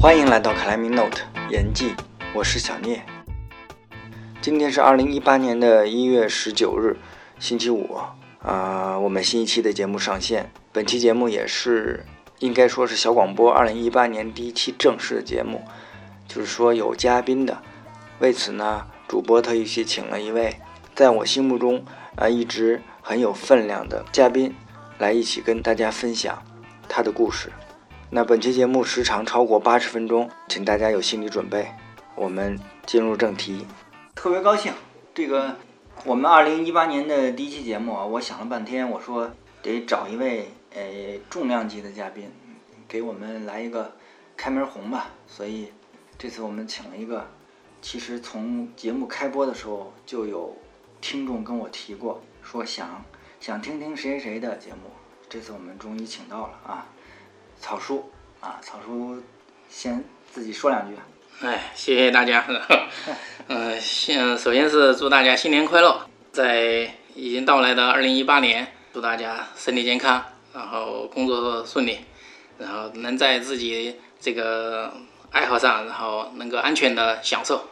欢迎来到克莱米 Note 言记，我是小聂。今天是二零一八年的一月十九日，星期五。啊，我们新一期的节目上线。本期节目也是应该说是小广播二零一八年第一期正式的节目，就是说有嘉宾的。为此呢，主播特意去请了一位在我心目中啊一直很有分量的嘉宾，来一起跟大家分享他的故事。那本期节目时长超过八十分钟，请大家有心理准备。我们进入正题。特别高兴，这个我们二零一八年的第一期节目啊，我想了半天，我说得找一位呃重量级的嘉宾，给我们来一个开门红吧。所以这次我们请了一个，其实从节目开播的时候就有听众跟我提过，说想想听听谁谁谁的节目。这次我们终于请到了啊。草叔啊，草叔先自己说两句。哎，谢谢大家。嗯，先首先是祝大家新年快乐，在已经到来的二零一八年，祝大家身体健康，然后工作顺利，然后能在自己这个爱好上，然后能够安全的享受。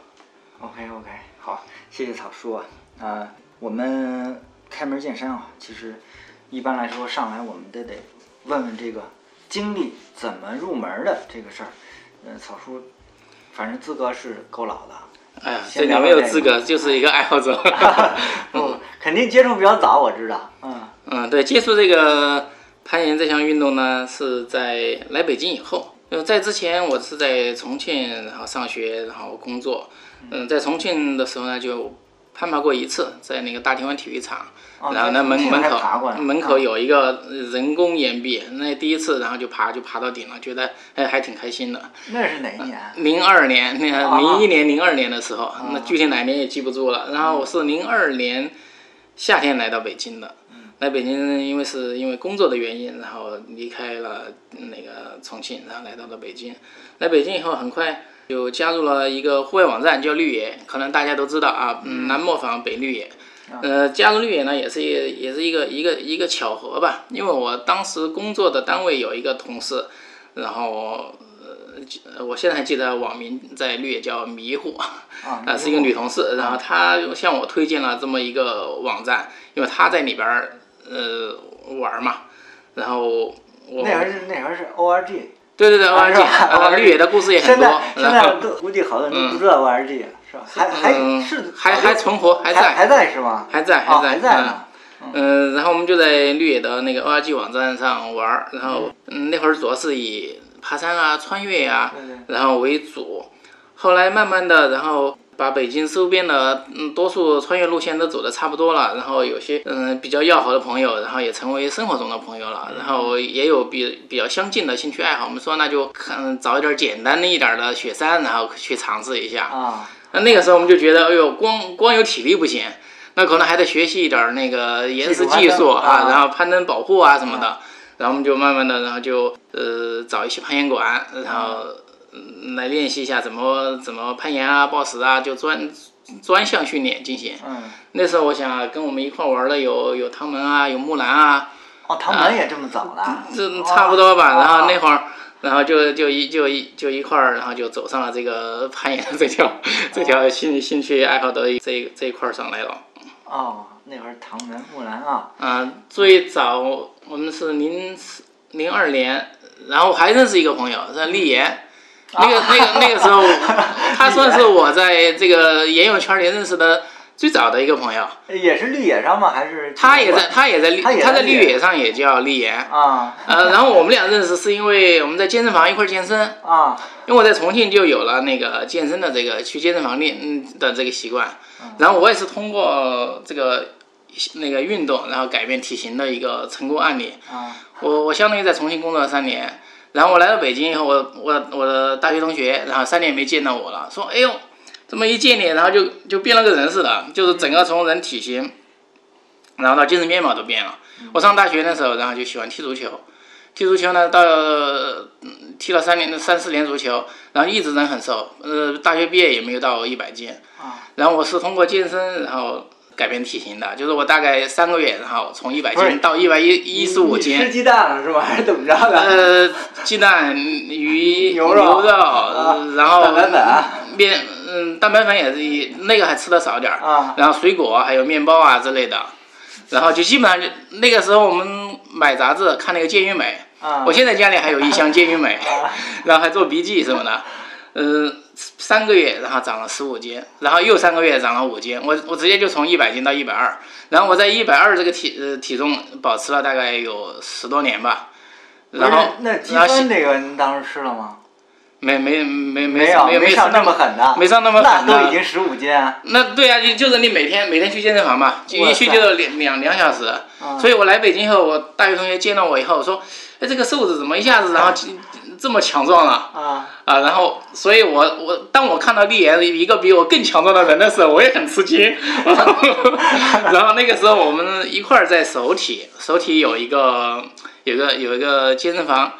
OK OK，好，谢谢草叔啊。啊，我们开门见山啊，其实一般来说上来我们都得问问这个。经历怎么入门的这个事儿，呃，草叔，反正资格是够老的。哎呀，这你没有资格，就是一个爱好者。不，肯定接触比较早，我知道。嗯嗯，对，接触这个攀岩这项运动呢，是在来北京以后。呃，在之前我是在重庆，然后上学，然后工作。嗯，在重庆的时候呢，就。攀爬过一次，在那个大田湾体育场，然后那门门口门口有一个人工岩壁，那第一次，然后就爬就爬到顶了，觉得哎还挺开心的。那是哪一年？零二年，那个零一年、零二年的时候，那具体哪年也记不住了。然后我是零二年夏天来到北京的，来北京因为是因为工作的原因，然后离开了那个重庆，然后来到了北京。来北京以后很快。就加入了一个户外网站，叫绿野，可能大家都知道啊，嗯南磨坊北绿野。呃，加入绿野呢，也是一也是一个一个一个巧合吧，因为我当时工作的单位有一个同事，然后呃，我现在还记得网名在绿野叫迷糊，啊，是一个女同事，然后她向我推荐了这么一个网站，因为她在里边儿呃玩嘛，然后我那会儿是那会儿是 O R G。对对对，O R G，呃，绿野的故事也很多。现在都估计好多人都不知道 O R G 了，是吧？还还是还还存活，还在还在是吗？还在还在呢。嗯，然后我们就在绿野的那个 O R G 网站上玩，然后嗯那会儿主要是以爬山啊、穿越呀，然后为主。后来慢慢的，然后。把北京周边的嗯多数穿越路线都走的差不多了，然后有些嗯比较要好的朋友，然后也成为生活中的朋友了，然后也有比比较相近的兴趣爱好。我们说那就看找一点简单的一点的雪山，然后去尝试一下啊。那那个时候我们就觉得，哎呦，光光有体力不行，那可能还得学习一点那个岩石技术啊，然后攀登保护啊什么的。然后我们就慢慢的，然后就呃找一些攀岩馆，然后。来练习一下怎么怎么攀岩啊、抱石啊，就专专项训练进行。嗯。那时候我想跟我们一块玩的有有唐门啊，有木兰啊。哦，唐门也这么早了。这差不多吧，然后那会儿，然后就就一就一就一块儿，然后就走上了这个攀岩的这条这条兴兴趣爱好的这这一块儿上来了。哦，那会儿唐门、木兰啊。嗯，最早我们是零零二年，然后还认识一个朋友，叫立岩。那个、那个、那个时候，他算是我在这个岩友圈里认识的最早的一个朋友。也是绿野上吗？还是他也在，他也在绿，他在绿野上也叫绿岩。啊。呃，然后我们俩认识是因为我们在健身房一块健身。啊。因为我在重庆就有了那个健身的这个去健身房练的这个习惯，然后我也是通过这个那个运动，然后改变体型的一个成功案例。啊。我我相当于在重庆工作了三年。然后我来到北京以后，我我我的大学同学，然后三年没见到我了，说，哎呦，这么一见你，然后就就变了个人似的，就是整个从人体型，然后到精神面貌都变了。我上大学的时候，然后就喜欢踢足球，踢足球呢，到踢了三年三四年足球，然后一直人很瘦，呃，大学毕业也没有到一百斤。然后我是通过健身，然后改变体型的，就是我大概三个月，然后从一百斤到一百一一十五斤。吃鸡蛋了是吧？还是怎么着的？呃，鸡蛋、鱼、牛肉，然后蛋白粉、面，嗯，蛋白粉也是一那个还吃的少点儿。啊。然后水果还有面包啊之类的，然后就基本上就那个时候我们买杂志看那个健与美，啊。我现在家里还有一箱健与美，然后还做笔记什么的，嗯。三个月，然后长了十五斤，然后又三个月长了五斤，我我直接就从一百斤到一百二，然后我在一百二这个体呃体重保持了大概有十多年吧。然后那积分这个您当时吃了吗？没没没没有没上那么狠的，没上那么狠的。那都已经十五斤。啊那对啊，就就是你每天每天去健身房嘛，一去就两两两小时。所以我来北京以后，我大学同学见到我以后说，哎，这个瘦子怎么一下子然后。这么强壮了啊啊！然后，所以我我当我看到丽妍一个比我更强壮的人的时候，我也很吃惊。然后那个时候我们一块儿在首体，首体有一个有个有一个健身房，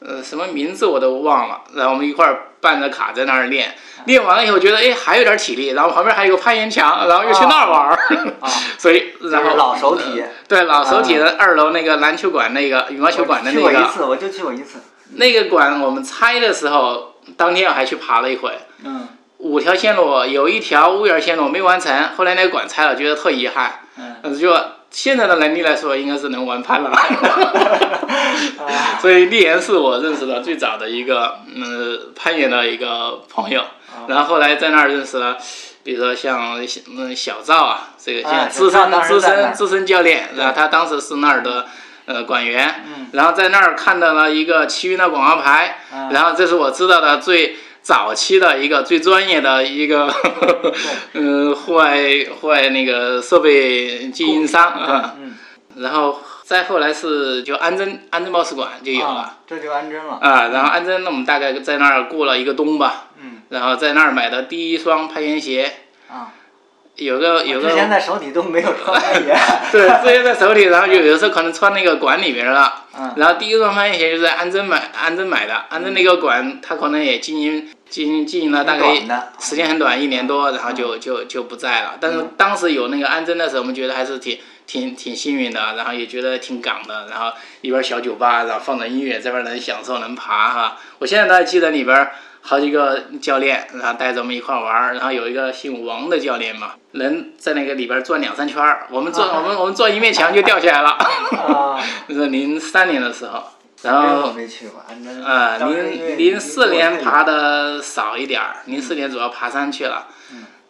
呃，什么名字我都忘了。然后我们一块儿办着卡在那儿练，练完了以后觉得哎还有点体力，然后旁边还有个攀岩墙，然后又去那儿玩儿。所以然后老手体对老手体的二楼那个篮球馆那个羽毛球馆的那个。去过一次，我就去过一次。那个馆我们拆的时候，当天我还去爬了一回。嗯。五条线路有一条屋檐线路没完成，后来那个馆拆了，觉得特遗憾。嗯。就现在的能力来说，应该是能玩攀了。所以丽岩是我认识的最早的一个嗯攀岩的一个朋友，然后后来在那儿认识了，比如说像嗯小赵啊，这个像资深资深资深教练，然后他当时是那儿的。呃，馆员，然后在那儿看到了一个奇云的广告牌，然后这是我知道的最早期的一个最专业的一个，嗯，户外户外那个设备经营商啊，然后再后来是就安贞安贞报使馆就有了，这就安贞了。啊，然后安贞那我们大概在那儿过了一个冬吧，嗯，然后在那儿买的第一双攀岩鞋。啊。有个有个，之前在手里都没有穿攀岩。对，之前在手里，然后有有时候可能穿那个馆里面了。嗯。然后第一双攀岩鞋就是在安贞买，安贞买的。安贞那个馆，他可能也经营经营经营了大概时间很短，一年多，然后就就就不在了。但是当时有那个安贞的时候，我们觉得还是挺挺挺幸运的，然后也觉得挺港的。然后一边小酒吧，然后放着音乐，这边能享受能爬哈。我现在都还记得里边。好几个教练，然后带着我们一块玩儿，然后有一个姓王的教练嘛，能在那个里边转两三圈儿，我们转我们我们转一面墙就掉下来了。啊，那是零三年的时候，然后啊零零四年爬的。少一点儿，零四年主要爬山去了，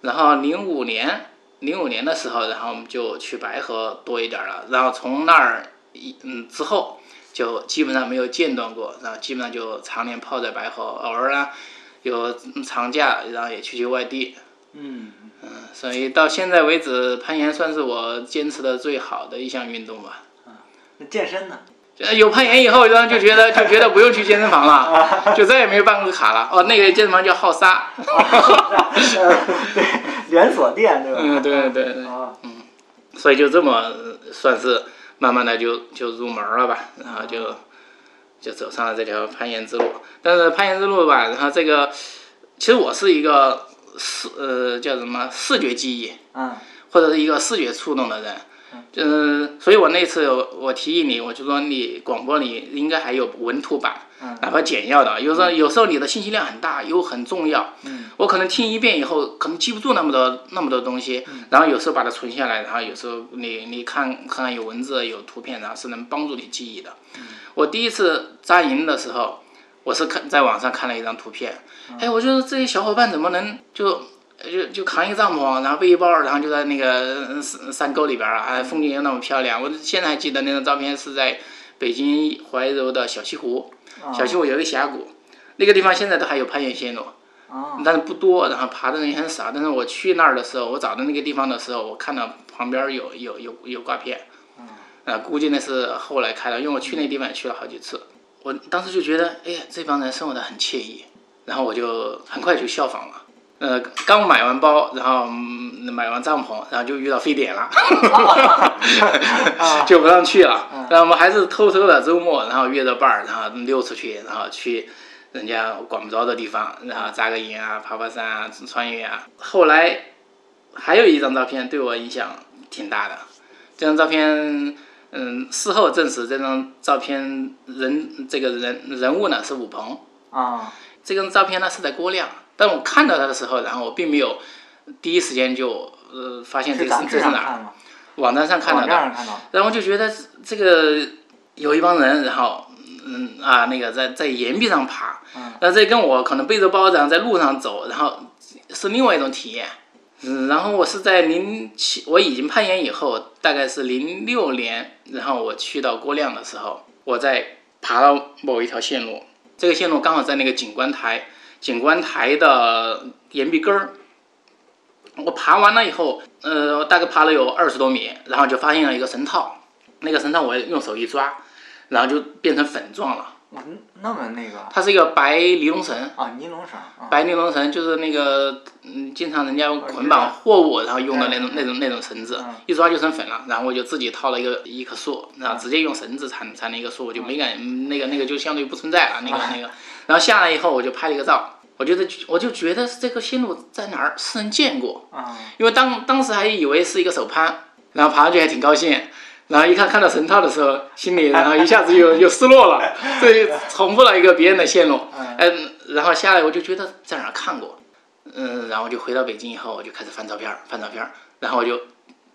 然后零五年零五年的时候，然后我们就去白河多一点了，然后从那儿一嗯之后。就基本上没有间断过，然后基本上就常年泡在白河，偶尔呢有长假，然后也去去外地。嗯嗯，所以到现在为止，攀岩算是我坚持的最好的一项运动吧。啊，那健身呢？有攀岩以后，然后就觉得就觉得不用去健身房了，就再也没有办过卡了。哦，那个健身房叫浩沙。对，连锁店对吧？嗯，对对对。嗯，所以就这么算是。慢慢的就就入门了吧，然后就就走上了这条攀岩之路。但是攀岩之路吧，然后这个其实我是一个视呃叫什么视觉记忆，嗯，或者是一个视觉触动的人，嗯，所以我那次我提议你，我就说你广播里应该还有文图版。哪怕简要的，有时候有时候你的信息量很大又很重要，我可能听一遍以后可能记不住那么多那么多东西，然后有时候把它存下来，然后有时候你你看可能有文字有图片，然后是能帮助你记忆的。我第一次扎营的时候，我是看在网上看了一张图片，哎，我觉得这些小伙伴怎么能就就就扛一个帐篷，然后背一包，然后就在那个山山沟里边啊，哎，风景又那么漂亮。我现在还记得那张照片是在北京怀柔的小西湖。小西湖有一个峡谷，那个地方现在都还有攀岩线路，但是不多，然后爬的人也很少。但是我去那儿的时候，我找到那个地方的时候，我看到旁边有有有有挂片，啊，估计那是后来开的，因为我去那地方也去了好几次。我当时就觉得，哎呀，这帮人生活的很惬意，然后我就很快就效仿了。呃，刚买完包，然后买完帐篷，然后就遇到非典了，就不让去了。然后我们还是偷偷的周末，然后约着伴儿，然后溜出去，然后去人家管不着的地方，然后扎个营啊，爬爬山啊，穿越啊。后来还有一张照片对我影响挺大的。这张照片，嗯，事后证实这张照片人这个人人物呢是武鹏啊。这张照片呢是在郭亮，但我看到它的时候，然后我并没有第一时间就呃发现这个是这是哪。网站上看到的，然后就觉得这个有一帮人，然后嗯啊那个在在岩壁上爬，那这跟我可能背着包然后在路上走，然后是另外一种体验。嗯，然后我是在零七，我已经攀岩以后，大概是零六年，然后我去到郭亮的时候，我在爬到某一条线路，这个线路刚好在那个景观台，景观台的岩壁根儿。我爬完了以后，呃，大概爬了有二十多米，然后就发现了一个绳套，那个绳套我用手一抓，然后就变成粉状了。哇，那么那个？它是一个白尼龙绳。啊，尼龙绳。白尼龙绳就是那个，嗯，经常人家捆绑货物然后用的那种那种那种绳子，一抓就成粉了。然后我就自己套了一个一棵树，然后直接用绳子缠缠了一个树，我就没敢那个那个就相对于不存在了那个那个。然后下来以后我就拍了一个照。我觉得，我就觉得这个线路在哪儿是人见过啊？因为当当时还以为是一个手攀，然后爬上去还挺高兴，然后一看看到绳套的时候，心里 然后一下子又又失落了，这重复了一个别人的线路。嗯，然后下来我就觉得在哪儿看过，嗯，然后就回到北京以后，我就开始翻照片，翻照片，然后我就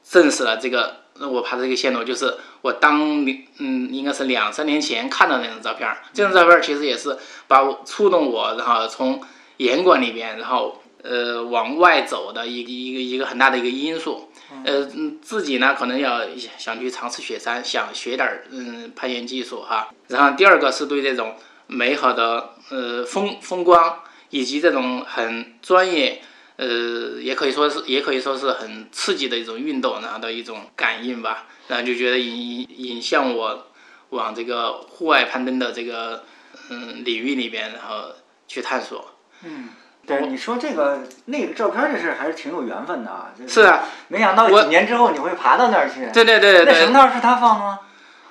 证实了这个我爬的这个线路就是我当嗯应该是两三年前看到那张照片，这张照片其实也是把我触动我，然后从严管里边，然后呃往外走的一个一个一个很大的一个因素，呃自己呢可能要想去尝试雪山，想学点儿嗯攀岩技术哈。然后第二个是对这种美好的呃风风光以及这种很专业呃也可以说是也可以说是很刺激的一种运动然后的一种感应吧，然后就觉得引引向我往这个户外攀登的这个嗯领域里边，然后去探索。嗯，对，你说这个那个照片这事还是挺有缘分的啊。是啊，没想到几年之后你会爬到那儿去。对对对对。那绳套是他放的吗？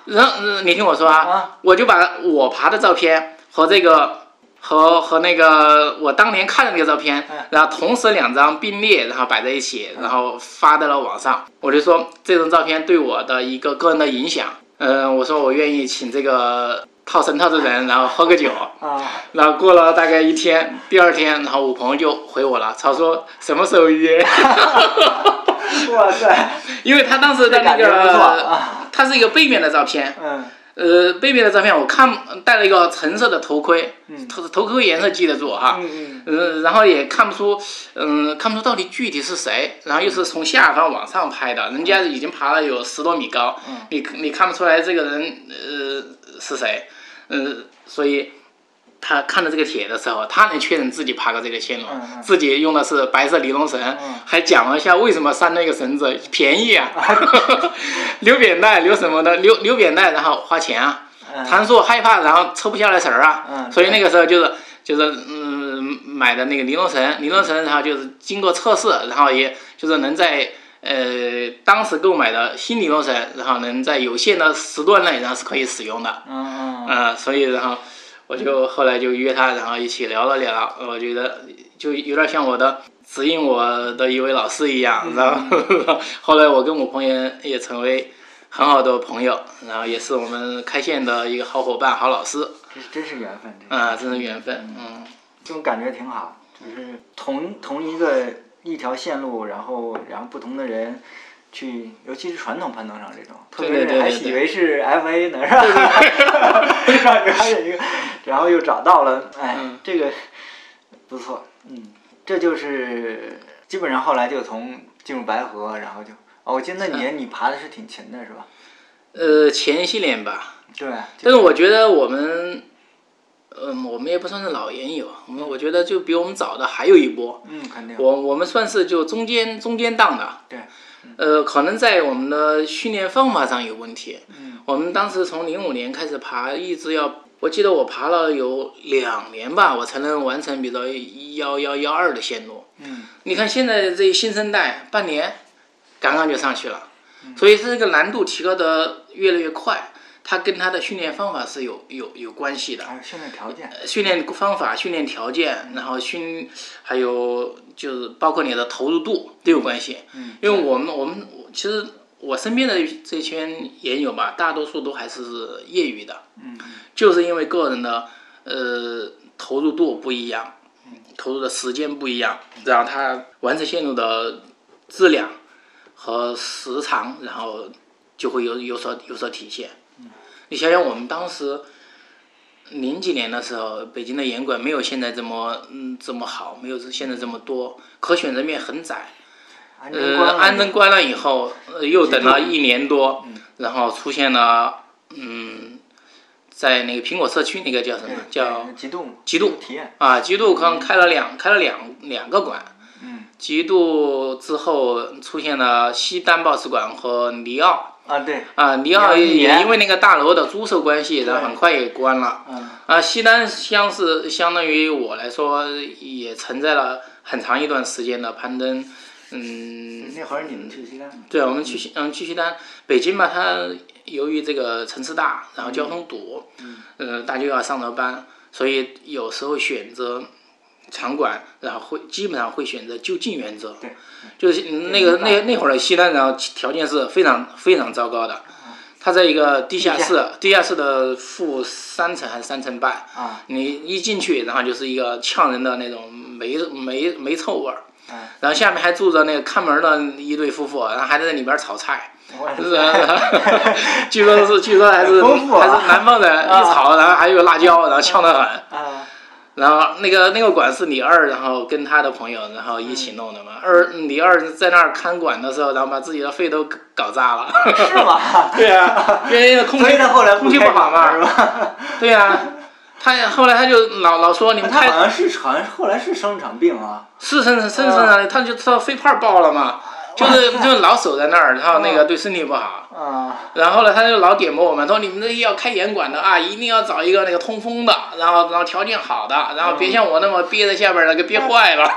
然后你听我说啊，我就把我爬的照片和这个和和那个我当年看的那个照片，然后同时两张并列，然后摆在一起，然后发到了网上。我就说这张照片对我的一个个人的影响，嗯，我说我愿意请这个。套神套的人，然后喝个酒，啊，然后过了大概一天，第二天，然后我朋友就回我了，他说什么时候约？哇塞！因为他当时的那个，他是一个背面的照片，嗯，呃，贝贝的照片我看戴了一个橙色的头盔，头头盔颜色记得住哈，嗯嗯，然后也看不出，嗯，看不出到底具体是谁，然后又是从下方往上拍的，人家已经爬了有十多米高，你你看不出来这个人呃是谁。嗯，所以他看到这个帖的时候，他能确认自己爬过这个线路，自己用的是白色尼龙绳，还讲了一下为什么拴那个绳子便宜啊，留扁带留什么的，留留扁带然后花钱啊，他说害怕然后抽不下来绳儿啊，所以那个时候就是就是嗯买的那个尼龙绳，尼龙绳然后就是经过测试，然后也就是能在。呃，当时购买的新尼龙绳，然后能在有限的时段内，然后是可以使用的。嗯嗯。呃，所以然后我就后来就约他，然后一起聊了聊。我觉得就有点像我的指引我的一位老师一样。然后 后来我跟我朋友也成为很好的朋友，然后也是我们开线的一个好伙伴、好老师。这真是缘分。啊，真是缘分。嗯。这种感觉挺好，就是同同一个。一条线路，然后然后不同的人去，尤其是传统攀登上这种，特别是还以为是 FA 呢，是吧？让你发现一个，然后又找到了，哎，这个不错，嗯，这就是基本上后来就从进入白河，然后就哦，我记得那年你爬的是挺勤的，是吧？呃，前些年吧。对。但是我觉得我们。嗯，我们也不算是老研友，我们我觉得就比我们早的还有一波。嗯，肯定。我我们算是就中间中间档的。对。呃，可能在我们的训练方法上有问题。嗯。我们当时从零五年开始爬，一直要，我记得我爬了有两年吧，我才能完成比如幺幺幺二的线路。嗯。你看现在这新生代，半年，刚刚就上去了。嗯。所以这个难度提高的越来越快。它跟它的训练方法是有有有关系的，训练条件，训练方法、训练条件，然后训还有就是包括你的投入度都有关系。嗯，因为我们我们其实我身边的这圈研友吧，大多数都还是业余的，嗯就是因为个人的呃投入度不一样，投入的时间不一样，然后他完成线路的质量和时长，然后就会有有所有所体现。你想想，我们当时零几年的时候，北京的严管没有现在这么嗯这么好，没有现在这么多，可选择面很窄。呃，安贞关了以后，呃，又等了一年多，嗯然后出现了，嗯，在那个苹果社区那个叫什么？叫极度极度体验，啊，极度刚开了两开了两两个馆，嗯极度之后出现了西单报使馆和尼奥啊对，啊，尼奥尼奥一年。也因为那个大楼的租售关系，然后很快也关了。嗯。啊，西单相是相当于我来说也存在了很长一段时间的攀登，嗯，那会儿你们去西单，对，我们去西嗯去西单，北京嘛，它由于这个城市大，然后交通堵，嗯，呃，大家又要上着班，所以有时候选择场馆，然后会基本上会选择就近原则，对，就是那个那那会儿的西单，然后条件是非常非常糟糕的，它在一个地下室，地下室的负三层还是三层半，啊你一进去，然后就是一个呛人的那种霉霉霉臭味儿。嗯，然后下面还住着那个看门的一对夫妇，然后还在那里边炒菜？据说是，据说还是还是南方人，一炒，然后还有辣椒，然后呛得很。啊然后那个那个馆是李二，然后跟他的朋友，然后一起弄的嘛。二李二在那儿看管的时候，然后把自己的肺都搞搞炸了。是吗？对啊，因为空气所以他后来空气不好嘛是吧？对啊，他后来他就老老说你们太他好像是好像后来是生场病啊，是生生生啊，他就他肺泡爆了嘛，就是就是老守在那儿，然后那个对身体不好。啊然后呢，他就老点拨我们，他说你们这些要开严管的啊，一定要找一个那个通风的，然后然后条件好的，然后别像我那么憋在下边儿了，给憋坏了。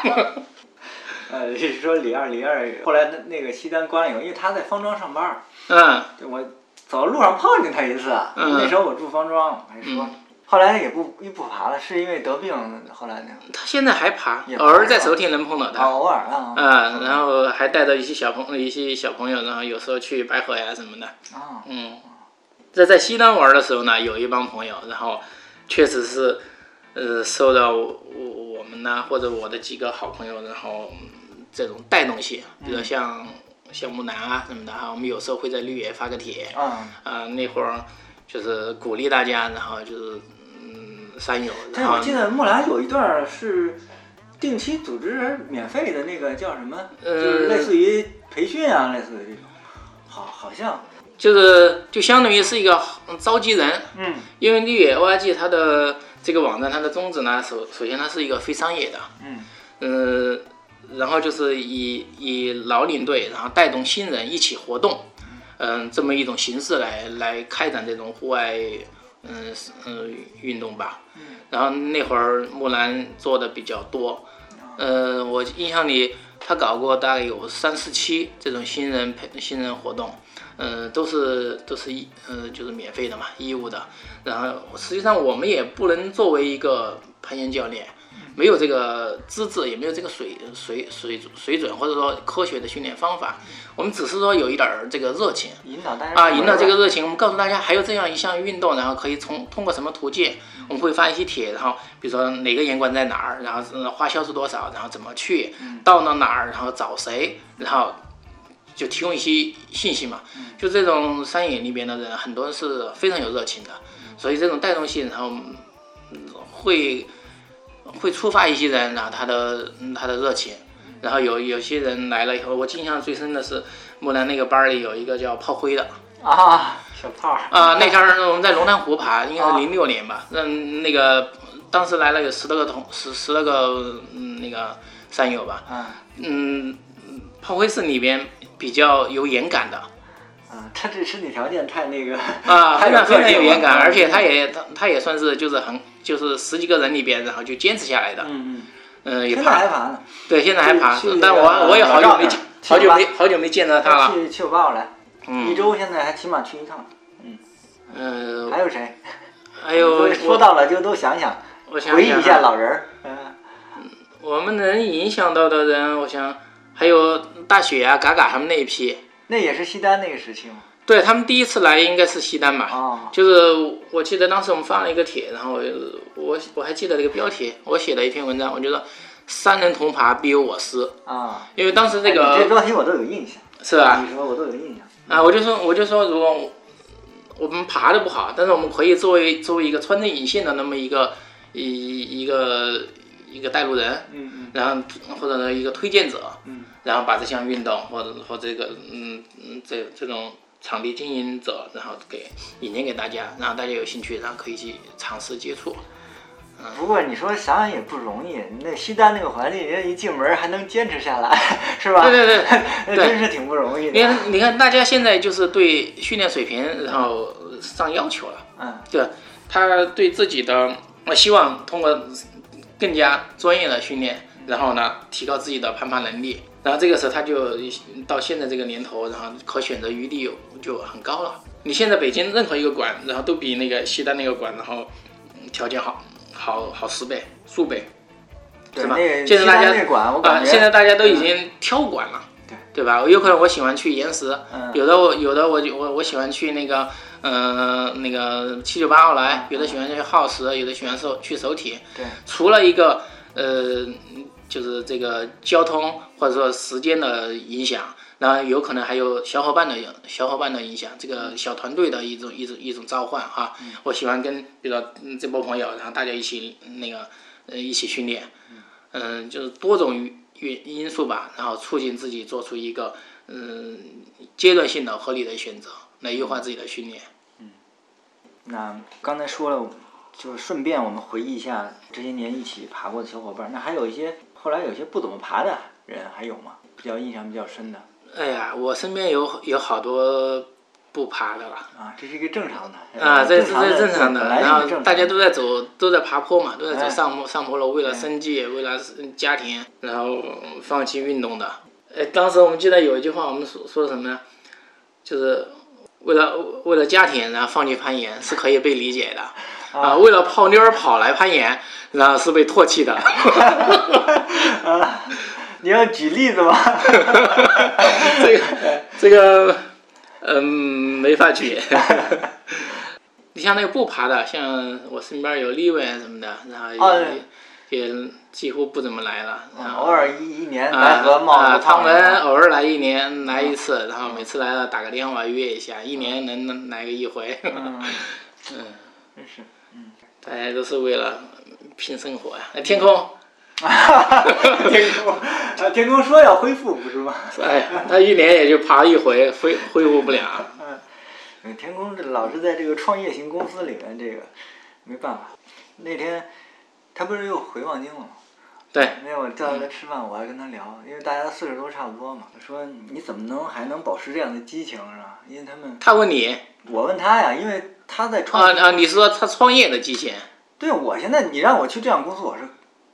呃，是说李二李二后来那那个西单关了以后，因为他在方庄上班儿，嗯我走路上碰见他一次，嗯那时候我住方庄，还说。后来也不也不爬了，是因为得病，后来那他现在还爬，爬偶尔在手天能碰到啊他。偶尔啊嗯，然后还带着一些小朋一些小朋友，然后有时候去白河呀什么的。啊。嗯，在在西单玩的时候呢，有一帮朋友，然后确实是，呃，受到我我我们呢或者我的几个好朋友，然后、嗯这种带动性，比如像像木兰啊什么的哈，我们有时候会在绿野发个帖，啊，啊、那会儿就是鼓励大家，然后就是嗯山友，但是我记得木兰有一段是定期组织免费的那个叫什么，就是类似于培训啊，类似于这种，好好像就是就相当于是一个嗯召集人，嗯因为绿野 ORG 它的这个网站它的宗旨呢，首首先它是一个非商业的，嗯嗯，然后就是以以老领队，然后带动新人一起活动，嗯，这么一种形式来来开展这种户外，嗯嗯运动吧。然后那会儿木兰做的比较多，呃，我印象里他搞过大概有三四期这种新人培新人活动，呃，都是都是义呃就是免费的嘛，义务的。然后实际上我们也不能作为一个攀岩教练，没有这个资质，也没有这个水水水水准，或者说科学的训练方法，我们只是说有一点儿这个热情。引导大家啊，引导这个热热情，我们告诉大家还有这样一项运动，然后可以从通过什么途径，我们会发一些帖，然后比如说哪个严管在哪儿，然后呃花销是多少，然后怎么去，到了哪儿，然后找谁，然后就提供一些信息嘛。就这种山野里边的人，很多人是非常有热情的，所以这种带动性，然后嗯会会触发一些人，然后他的嗯他的热情。然后有有些人来了以后，我印象最深的是木兰那个班儿里有一个叫炮灰的，啊，小炮儿啊，那天儿我们在龙潭湖爬，应该是零六年吧。嗯，那个当时来了有十多个同十十多个嗯那个山友吧。嗯嗯，炮灰是里边比较有眼感的啊，他这身体条件太那个啊，太非常有眼感，而且嗯他也他他也算是就是很就是十几个人里边，然后就坚持下来的。嗯嗯，嗯，也现在爬，还爬呢，对，现在还爬但我我也好久没见，好久没好久没见到他了。去去我报来，一嗯周现在还起码去一趟。嗯，还有谁？还有说到了就都想想，我想回忆一下老人儿。嗯我们能影响到的人，我想还有大雪啊、嘎嘎他们那一批，那也是西单那个时期吗？对他们第一次来应该是西单吧？哦，就是我记得当时我们发了一个帖，然后我我还记得那个标题，我写了一篇文章，我觉得三人同爬必有我师啊，因为当时这个这标题我都有印象，是吧？你说我都有印象啊，我就说我就说如果我们爬的不好，但是我们可以作为作为一个穿针引线的那么一个一一个一个带路人，嗯嗯，然后或者一个推荐者，嗯，然后把这项运动或者或这个嗯嗯这这种。场地经营者，然后给引荐给大家，然后大家有兴趣，然后可以去尝试接触。不过你说想想也不容易，那西单那个环境，人一进门还能坚持下来，是吧？对对对，那真是挺不容易的。你看，你看，大家现在就是对训练水平，然后上要求了。嗯，对，他对自己的，我希望通过更加专业的训练，然后呢，提高自己的攀爬能力。然后这个时候他就到现在这个年头，然后可选择余地有就很高了。你现在北京任何一个馆，然后都比那个西单那个馆，然后条件好，好好十倍、数倍，是吧？现在大家啊，现在大家都已经挑馆了，对对吧？有可能我喜欢去岩石，嗯，有的我有的我我我喜欢去那个嗯那个七九八奥莱，有的喜欢去耗时，有的喜欢手去手体，对，除了一个呃。就是这个交通或者说时间的影响，然后有可能还有小伙伴的小伙伴的影响，这个小团队的一种一种一种召唤哈。我喜欢跟比如说这波朋友，然后大家一起那个呃一起训练，嗯，就是多种因因素吧，然后促进自己做出一个嗯阶段性的合理的选择，来优化自己的训练。嗯，那刚才说了，就是顺便我们回忆一下这些年一起爬过的小伙伴，那还有一些。后来有些不怎么爬的人还有吗？比较印象比较深的。哎呀，我身边有有好多不爬的了。啊，这是一个正常的。啊，这这是正常的。然后大家都在走，都在爬坡嘛，都在走上坡上坡路，为了生计，为了家庭，然后放弃运动的。哎，当时我们记得有一句话，我们说说什么呢？就是为了为了家庭，然后放弃攀岩是可以被理解的。啊，为了泡妞儿跑来攀岩。然后是被唾弃的。啊，你要举例子吗？这个这个，嗯，没法举。你像那个不爬的，像我身边有例外什么的，然后也也几乎不怎么来了。偶尔一一年来个冒啊，他们偶尔来一年来一次，然后每次来了打个电话约一下，一年能来个一回。嗯。嗯。真是。嗯。大家都是为了。拼生活呀！天空，天空，啊，天空说要恢复，不是吗？哎，他一年也就爬一回，恢恢复不了。嗯，天空这老是在这个创业型公司里面，这个没办法。那天他不是又回望京了吗？对。那天我叫他来吃饭，我还跟他聊，因为大家岁数都差不多嘛。说你怎么能还能保持这样的激情是吧？因为他们。他问你。我问他呀，因为他在创。啊啊！你是说他创业的激情？对，我现在你让我去这样公司，我是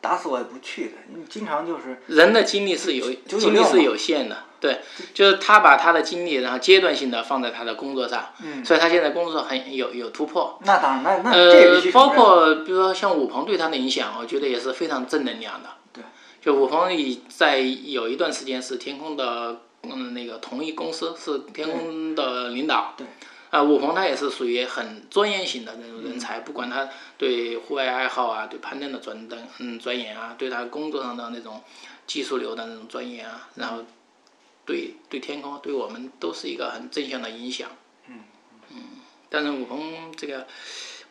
打死我也不去的。你经常就是人的精力是有精力是有限的，对，就是他把他的精力，然后阶段性的放在他的工作上，嗯，所以他现在工作很有有突破。那当然，那那呃，包括比如说像武鹏对他的影响，我觉得也是非常正能量的。对，就武鹏已在有一段时间是天空的，嗯，那个同一公司是天空的领导。对。啊，武鹏他也是属于很钻研型的那种人才，不管他对户外爱好啊，对攀登的专登嗯钻研啊，对他工作上的那种技术流的那种钻研啊，然后对对天空对我们都是一个很正向的影响。嗯嗯。但是武鹏这个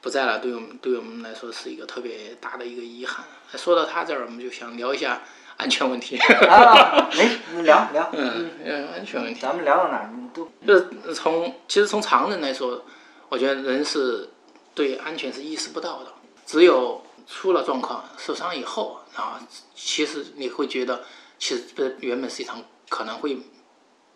不在了，对我们对我们来说是一个特别大的一个遗憾。说到他这儿，我们就想聊一下。安全问题啊，没聊聊，嗯，安全问题。咱们聊到哪儿都就是从其实从常人来说，我觉得人是对安全是意识不到的。只有出了状况受伤以后，然后其实你会觉得，其实这原本是一场可能会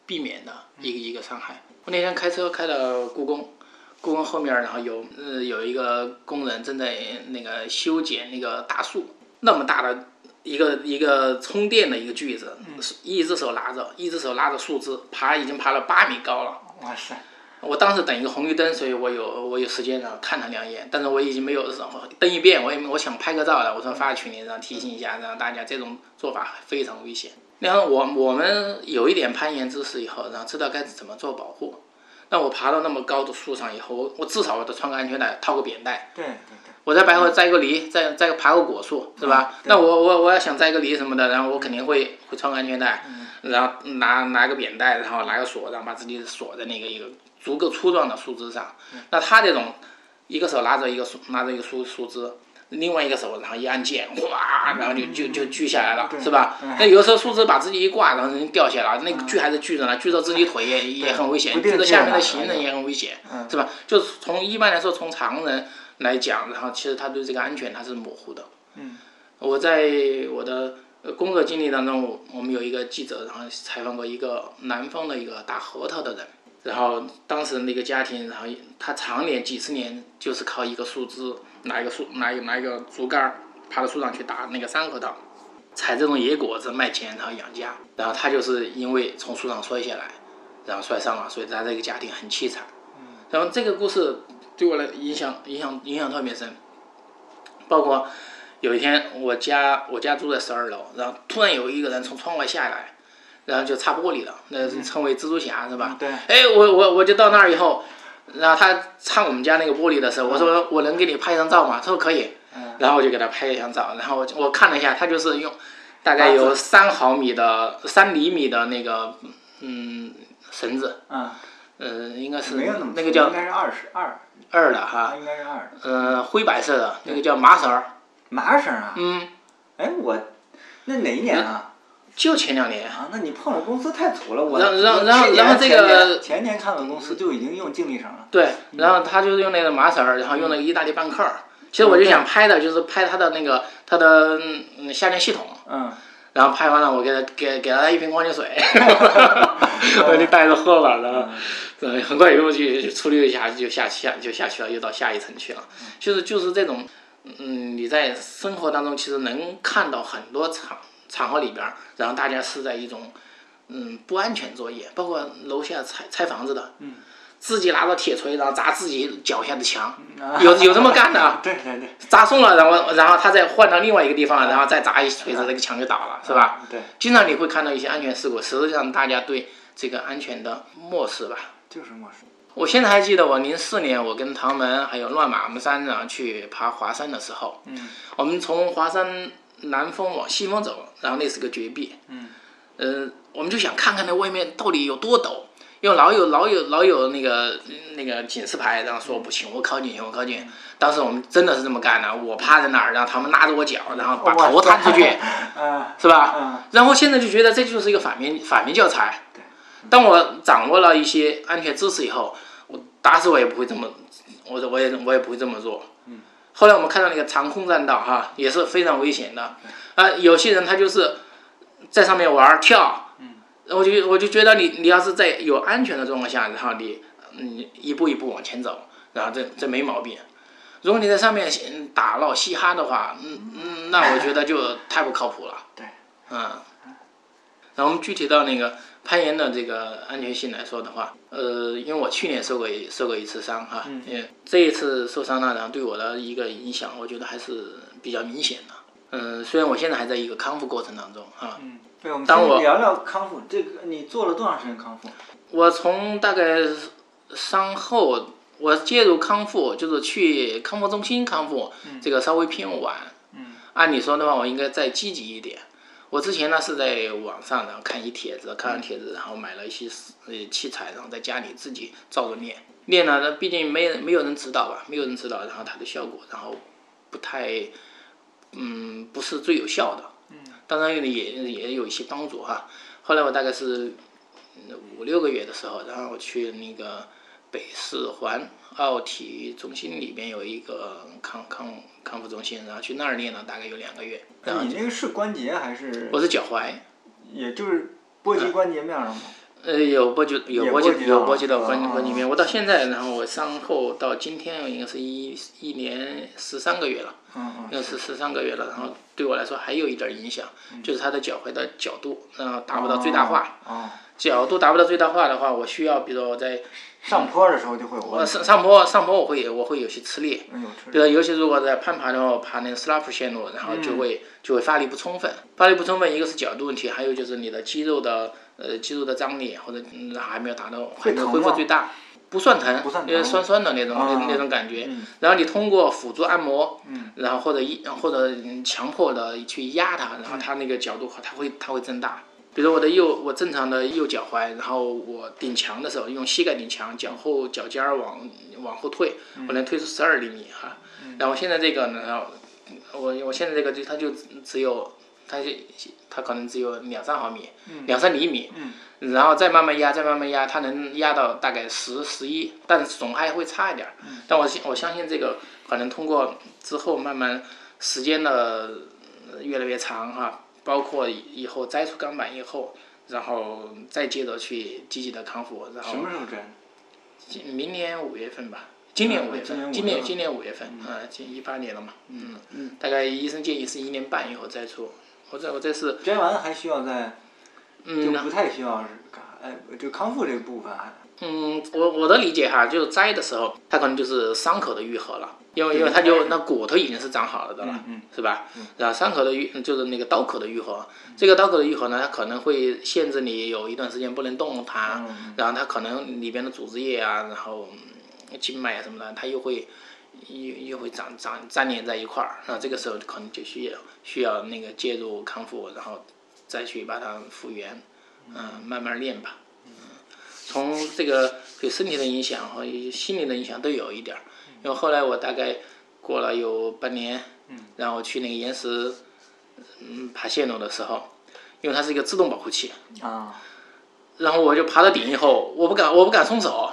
避免的一个一个伤害。我那天开车开到故宫，故宫后面然后有呃有一个工人正在那个修剪那个大树，那么大的。一个一个充电的一个锯子，一只手拿着，一只手拉着树枝，爬已经爬了八米高了。哇塞！我当时等一个红绿灯，所以我有我有时间呢看他两眼，但是我已经没有蹬一遍，我也我想拍个照了，我说发群里让提醒一下，让大家这种做法非常危险。然后我我们有一点攀岩知识以后，然后知道该怎么做保护。那我爬到那么高的树上以后，我我至少我得穿个安全带，套个扁带。对对对。我在背后摘个梨，再再爬个果树，是吧？那我我我要想摘个梨什么的，然后我肯定会会穿个安全带，然后拿拿个扁带，然后拿个锁，然后把自己锁在那个一个足够粗壮的树枝上。那他这种，一个手拿着一个树拿着一个树树枝。另外一个手，然后一按键，哗，然后就就就锯下来了，是吧？那有的时候树枝把自己一挂，然后人掉下来，那个锯还是锯着呢，锯到自己腿也也很危险，锯到下面的行人也很危险，是吧？就从一般来说，从常人来讲，然后其实他对这个安全他是模糊的。嗯我在我的工作经历当中，我们有一个记者，然后采访过一个南方的一个打核桃的人，然后当时那个家庭，然后他常年几十年就是靠一个树枝。拿一个树，拿一拿一个竹竿，爬到树上去打那个山核桃，采这种野果子卖钱，然后养家。然后他就是因为从树上摔下来，然后摔伤了，所以他这个家庭很凄惨。然后这个故事对我来影响影响影响特别深。包括有一天我家我家住在十二楼，然后突然有一个人从窗外下来，然后就擦玻璃了，那称为蜘蛛侠是吧？对。哎，我我我就到那儿以后。然后他擦我们家那个玻璃的时候，我说我能给你拍一张照吗？他说可以。然后我就给他拍一张照。然后我我看了一下，他就是用大概有三毫米的、三厘米的那个嗯绳子。嗯。嗯，应该是那个叫应该是二十二。二的哈。应该是二。嗯，灰白色的那个叫麻绳儿。麻绳啊。嗯。哎，我那哪一年啊？就前两年啊，那你碰的公司太土了。我然然然后然后这个前年看的公司就已经用静力绳了。对，然后他就是用那个麻绳儿，然后用那个意大利半克儿。其实我就想拍的就是拍他的那个他的嗯下电系统。嗯。然后拍完了，我给他给给了他一瓶矿泉水，我说你带着喝吧，然后很快又去处理一下就下下就下去了，又到下一层去了。就是就是这种，嗯，你在生活当中其实能看到很多场。场合里边儿，然后大家是在一种，嗯，不安全作业，包括楼下拆拆房子的，嗯，自己拿着铁锤，然后砸自己脚下的墙，有有这么干的，对对对，砸松了，然后然后他再换到另外一个地方，然后再砸一锤子，那个墙就倒了，是吧？对，经常你会看到一些安全事故，实际上大家对这个安全的漠视吧，就是漠视。我现在还记得，我零四年我跟唐门还有乱马，我们三人去爬华山的时候，嗯，我们从华山。南风往西风走，然后那是个绝壁。嗯，呃，我们就想看看那外面到底有多陡，因为老有老有老有那个那个警示牌，然后说不行，我靠近，我靠近。当时我们真的是这么干的，我趴在那儿，然后他们拉着我脚，然后把头探出去，是吧？然后现在就觉得这就是一个反面反面教材。对。当我掌握了一些安全知识以后，我打死我也不会这么，我我也我也不会这么做。后来我们看到那个长空栈道，哈，也是非常危险的。啊，有些人他就是在上面玩跳，嗯，我就我就觉得你你要是在有安全的状况下，然后你你一步一步往前走，然后这这没毛病。如果你在上面打闹嘻哈的话，嗯嗯，那我觉得就太不靠谱了。对，嗯，然后我们具体到那个。攀岩的这个安全性来说的话，呃，因为我去年受过一受过一次伤哈，嗯，这一次受伤呢，然后对我的一个影响，我觉得还是比较明显的。嗯，虽然我现在还在一个康复过程当中哈。嗯，对，我们先聊聊康复。这个你做了多长时间康复？我从大概伤后，我介入康复，就是去康复中心康复，这个稍微偏晚。嗯。按理说的话，我应该再积极一点。我之前呢是在网上，然后看一些帖子，看完帖子，然后买了一些呃器材，然后在家里自己照着练。练呢，那毕竟没没有人指导吧，没有人指导，然后它的效果，然后不太，嗯，不是最有效的。嗯。当然也也有一些帮助哈。后来我大概是五六个月的时候，然后我去那个北四环奥体中心里边有一个康康。康复中心，然后去那儿练了大概有两个月。你那个是关节还是？我是脚踝。也就是波及关节面上吗？呃，有波及有波及有波及到关关节面。我到现在，然后我伤后到今天应该是一一年十三个月了，嗯应该是十三个月了。然后对我来说还有一点影响，就是它的脚踝的角度，然后达不到最大化。哦，角度达不到最大化的话，我需要比如说我在上坡的时候就会我。上上坡上坡我会我会有些吃力，比如尤其如果在攀爬的话，爬那个 slap 线路，然后就会、就会发力不充分，发力不充分，一个是角度问题，还有就是你的肌肉的呃肌肉的张力或者嗯还没有达到还没有恢复最大，不算疼，因为疼酸酸的那种、那啊那种感觉。嗯然后你通过辅助按摩，嗯然后或者一或者嗯强迫的去压它，然后它那个角度它会它会增大。比如我的右我正常的右脚踝，然后我顶墙的时候用膝盖顶墙，脚后脚尖儿往往后退，我能退出十二厘米哈。然后现在这个呢，我我现在这个就它就只有它就它可能只有两三毫米，两三厘米，然后再慢慢压，再慢慢压，它能压到大概十十一，但是总还会差一点儿。但我相我相信这个可能通过之后慢慢时间的呃越来越长哈，包括以以后摘出钢板以后，然后再接着去积极的康复，然后什么时候摘？今明年五月份吧，今年五月份，今年今年五月份，啊，今一八年了嘛，嗯。嗯，大概医生建议是一年半以后再出，我这我这是，摘完还需要再，就嗯不太需要是干，哎，就康复这个部分还。嗯，我我的理解哈，就是摘的时候，它可能就是伤口的愈合了，因为因为它就那骨头已经是长好了的了，嗯是吧？然后伤口的愈就是那个刀口的愈合，这个刀口的愈合呢，它可能会限制你有一段时间不能动它，嗯然后它可能里边的组织液啊，然后嗯静脉啊什么的，它又会又又会长长粘连在一块儿，那这个时候可能就需要需要那个介入康复，然后再去把它复原，嗯，慢慢练吧。嗯从这个对身体的影响和心理的影响都有一点儿，因为后来我大概过了有半年，然后去那个岩石，嗯，爬线路的时候，因为它是一个自动保护器，啊，然后我就爬到顶以后，我不敢，我不敢松手，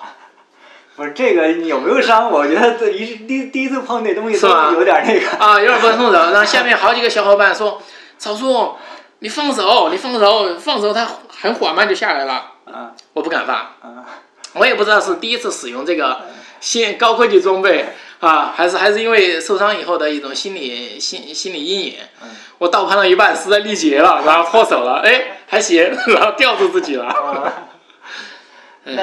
不是这个你有没有伤？我觉得这一第第一次碰那东西都是吧有点那个。啊，有点不能松手，然后下面好几个小伙伴说，曹叔，你放手，你放手，放手，它很缓慢就下来了，啊我不敢放。啊，我也不知道是第一次使用这个新高科技装备啊，还是还是因为受伤以后的一种心理心心理阴影。我倒盘了一半，实在力竭了，然后脱手了，哎，还行，然后吊住自己了。啊 那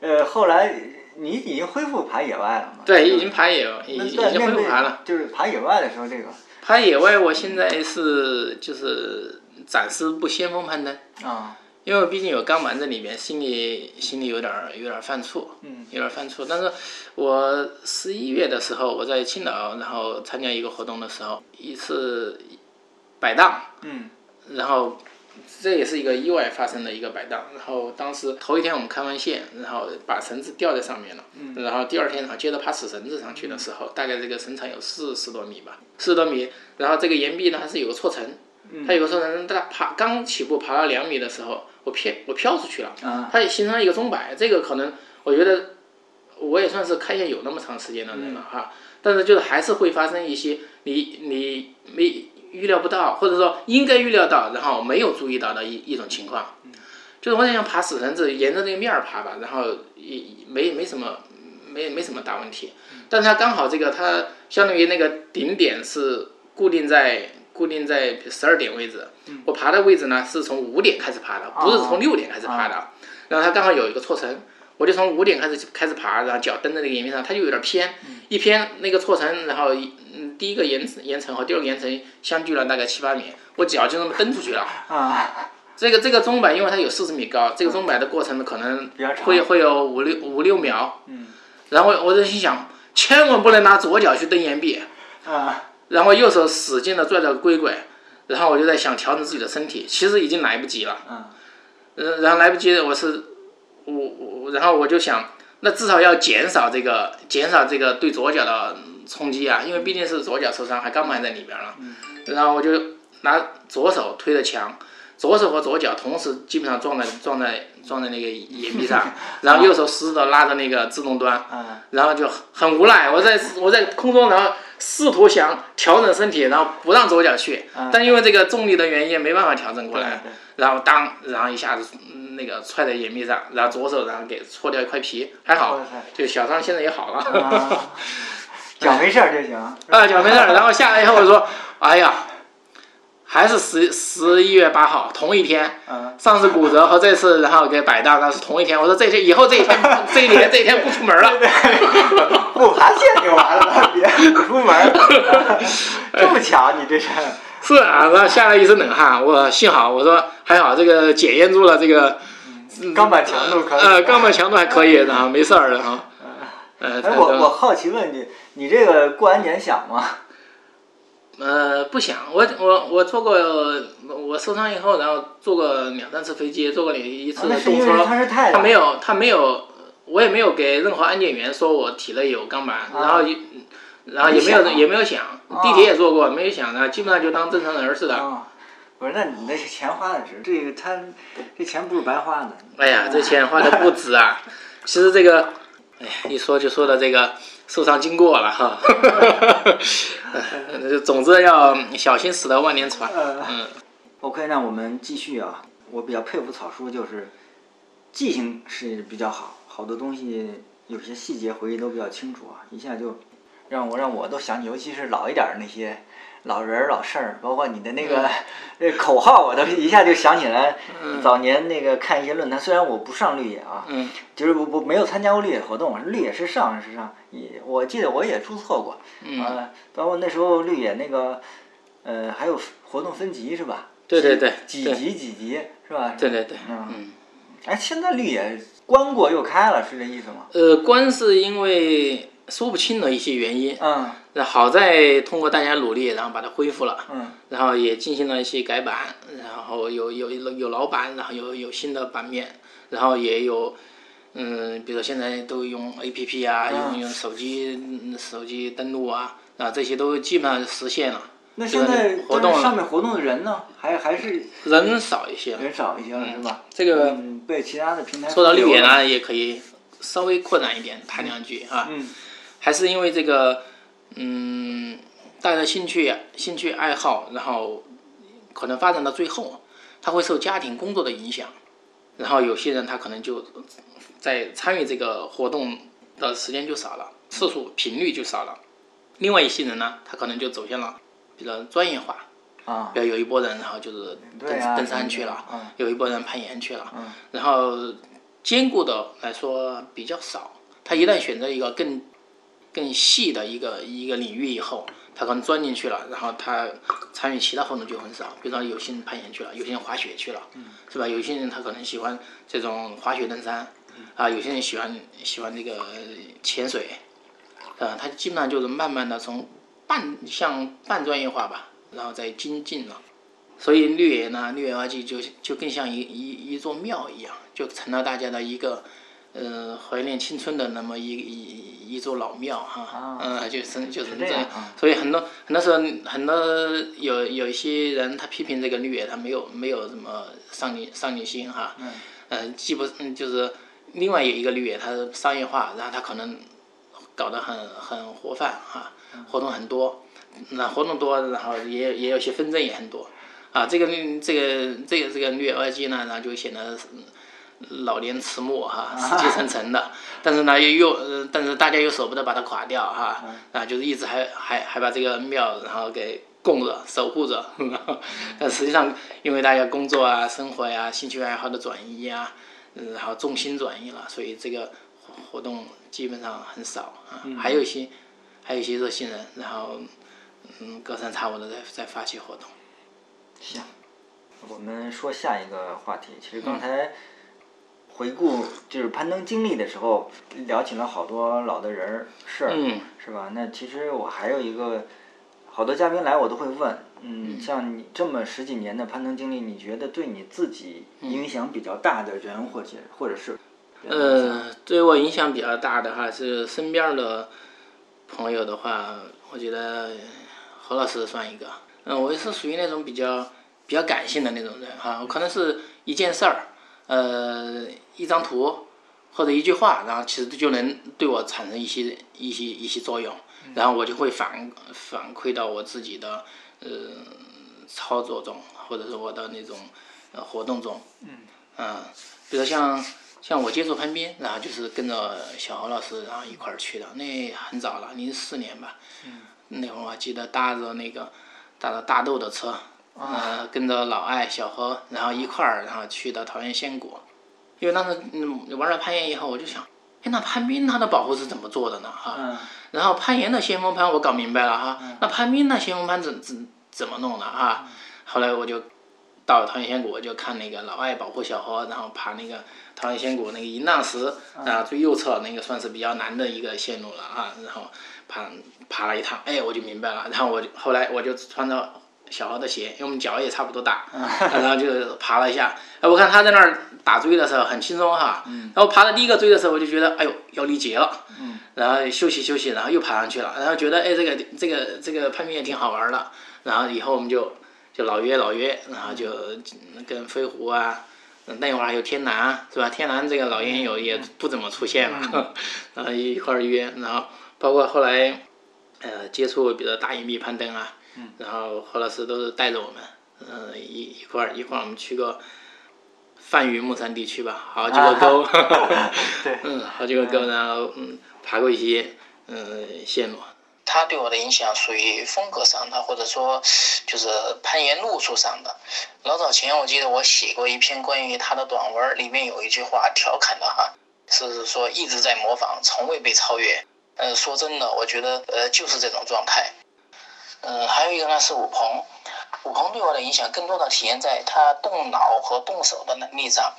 呃，后来你已经恢复爬野外了吗？对，已经爬野，已已经恢复爬了。就是爬野外的时候，这个爬野外，我现在是就是暂时不先锋攀登，啊，因为毕竟有钢板在里面，心里心里有点儿有点儿犯怵。嗯有点犯怵。但是我十一月的时候，我在青岛，然后参加一个活动的时候，一次摆档，嗯然后这也是一个意外发生的一个摆荡。然后当时头一天我们开完线，然后把绳子吊在上面了，然后第二天然后接着爬死绳子上去的时候，大概这个绳长有四十多米吧，四十多米，然后这个岩壁呢它是有个错层。它有个错层，它爬刚起步爬到两米的时候，我飘我飘出去了，啊。它也形成了一个钟摆，这个可能我觉得我也算是开线有那么长时间的人了哈，但是就是还是会发生一些你你没预料不到，或者说应该预料到，然后没有注意到的一一种情况，就是我想爬死绳子，沿着那个面儿爬吧，然后也没没什么没没什么大问题，但是它刚好这个它相当于那个顶点是固定在固定在十二点位置，我爬的位置呢是从五点开始爬的，不是从六点开始爬的，然后它刚好有一个错层，我就从五点开始开始爬，然后脚蹬在那个岩壁上，它就有点偏，一篇那个错层，然后一嗯第一个岩岩层和第二个岩层相距了大概七八米，我脚就那么蹬出去了。啊，这个这个钟摆，因为它有四十米高，这个钟摆的过程可能会会有五六五六秒，嗯，然后我就心想，千万不能拿左脚去蹬岩壁，啊。然后右手使劲的拽着龟龟，然后我就在想调整自己的身体，其实已经来不及了，嗯。呃，然后来不及，我是我我，然后我就想，那至少要减少这个减少这个对左脚的冲击啊，因为毕竟是左脚受伤，还钢板在里边了，然后我就拿左手推着墙。左手和左脚同时基本上撞在撞在撞在那个岩壁上，然后右手死死的拉着那个自动端，啊然后就很无奈，我在我在空中，然后试图想调整身体，然后不让左脚去，但因为这个重力的原因没办法调整过来，然后当然后一下子那个踹在岩壁上，然后左手然后给搓掉一块皮，还好，就小伤现在也好了，脚没事儿就行。啊，脚没事儿，然后下来以后我说，哎呀。还是十十一月八号同一天，上次骨折和这次然后给摆档，那是同一天。我说这天以后这一天这一年这一天不出门了，不爬线就完了，别不出门。这么巧，你这是？是啊，然后下了一身冷汗。我幸好我说还好，这个检验住了这个钢板强度可以。呃，钢板强度还可以，然后没事儿的哈。呃，我我好奇问你，你这个过完年想吗？呃，不想，我我我坐过，我受伤以后，然后坐过两三次飞机，坐过一一次动车，他没有，他没有，我也没有给任何安检员说我体内有钢板，然后也，然后也没有也没有想，地铁也坐过，没有想，然后基本上就当正常人似的。不是，那你那钱花的值，这个他这钱不是白花的。哎呀，这钱花的不值啊！其实这个，哎呀，一说就说到这个。受伤经过了哈，总之要小心驶得万年船。嗯，OK，那我们继续啊。我比较佩服草叔，就是记性是比较好，好多东西有些细节回忆都比较清楚啊，一下就让我让我都想起，尤其是老一点儿那些。老人儿老事儿，包括你的那个 那口号，我都一下就想起来。早年那个看一些论坛，虽然我不上绿野啊，就是不不没有参加过绿野活动，绿野是上是上，也我记得我也注册过。啊，包括那时候绿野那个，呃，还有活动分级是吧？对对对。几级几级是吧？对对对。嗯。哎，现在绿野关过又开了，是这意思吗？呃，关是因为。说不清的一些原因，嗯，那好在通过大家努力，然后把它恢复了，嗯，然后也进行了一些改版，然后有有有老版，然后有有新的版面，然后也有，嗯，比如说现在都用 A P P 啊，用用手机手机登录啊，啊，这些都基本上实现了。那现在活动上面活动的人呢，还还是人少一些，人少一些了是吧？这个被其他的平台说到六点呢，也可以稍微扩展一点，谈两句啊。嗯。还是因为这个，嗯，大家兴趣、兴趣爱好，然后可能发展到最后，他会受家庭工作的影响，然后有些人他可能就在参与这个活动的时间就少了，次数频率就少了。另外一些人呢，他可能就走向了比较专业化，啊，比如有一波人，然后就是登登山去了，有一波人攀岩去了，嗯然后兼顾的来说比较少。他一旦选择一个更更细的一个一个领域以后，他可能钻进去了，然后他参与其他活动就很少。比如说有些人攀岩去了，有些人滑雪去了，是吧？有些人他可能喜欢这种滑雪登山，啊，有些人喜欢喜欢这个潜水，啊，他基本上就是慢慢的从半向半专业化吧，然后再精进了。所以绿野呢，绿野二季就就更像一一一座庙一样，就成了大家的一个。呃，怀念青春的那么一一一座老庙哈，嗯，就是就是这样，所以很多很多时候很多有有一些人他批评这个绿野，他没有没有什么上进上进心哈，嗯，既不嗯就是另外有一个绿野，它商业化，然后它可能搞得很很活泛哈，活动很多，那活动多，然后也也有些纷争也很多，啊，这个这个这个这个绿野二季呢，然后就显得。老年迟暮哈，死气沉沉的，但是呢又又，但是大家又舍不得把它垮掉哈，啊，就是一直还还还把这个庙然后给供着守护着，但实际上因为大家工作啊、生活呀、兴趣爱好的转移啊，然后重心转移了，所以这个活动基本上很少啊。还有一些还有一些热心人，然后嗯隔三差五的在在发起活动。行，我们说下一个话题，其实刚才。回顾就是攀登经历的时候，聊起了好多老的人儿事儿，是吧？那其实我还有一个，好多嘉宾来我都会问，嗯，像你这么十几年的攀登经历，你觉得对你自己影响比较大的人或者或者是？呃，对我影响比较大的话是身边的朋友的话，我觉得何老师算一个。嗯，我是属于那种比较比较感性的那种人哈，我可能是一件事儿。呃，一张图，或者一句话，然后其实就能对我产生一些一些一些作用，然后我就会反反馈到我自己的呃操作中，或者是我的那种呃活动中。嗯。比如像像我接触攀冰，然后就是跟着小何老师，然后一块儿去的，那很早了，零四年吧。嗯。那会儿我记得搭着那个搭着大豆的车，呃，跟着老艾、小何，然后一块儿，然后去的桃源仙谷。因为当时嗯玩了攀岩以后，我就想，哎，那攀冰它的保护是怎么做的呢？哈，然后攀岩的先锋攀我搞明白了哈，那攀冰那先锋攀怎怎怎么弄的哈？后来我就到桃源仙谷，就看那个老外保护小何，然后爬那个桃源仙谷那个银浪石，啊，最右侧那个算是比较难的一个线路了啊，然后爬爬了一趟，哎，我就明白了，然后我就后来我就穿着。小号的鞋，因为我们脚也差不多大，然后就爬了一下。哎，我看他在那儿打锥的时候很轻松哈。然后爬到第一个锥的时候，我就觉得哎呦要力竭了。然后休息休息，然后又爬上去了。然后觉得哎这个这个这个攀冰也挺好玩的。然后以后我们就就老约老约，然后就跟飞狐啊，那会儿还有天南是吧？天南这个老烟友也不怎么出现了，然后一块儿约，然后包括后来呃接触比如大隐蔽攀登啊。然后何老师都是带着我们，嗯，一一块儿一块儿我们去过泛榆木山地区吧，好几个沟，对，嗯，好几个沟，然后嗯，爬过一些嗯线路。他对我的影响属于风格上的，或者说就是攀岩路数上的。老早前我记得我写过一篇关于他的短文，里面有一句话调侃的哈，是说一直在模仿，从未被超越。呃，说真的，我觉得呃就是这种状态。嗯，还有一个呢是武鹏，武鹏对我的影响更多的体现在他动脑和动手的能力上。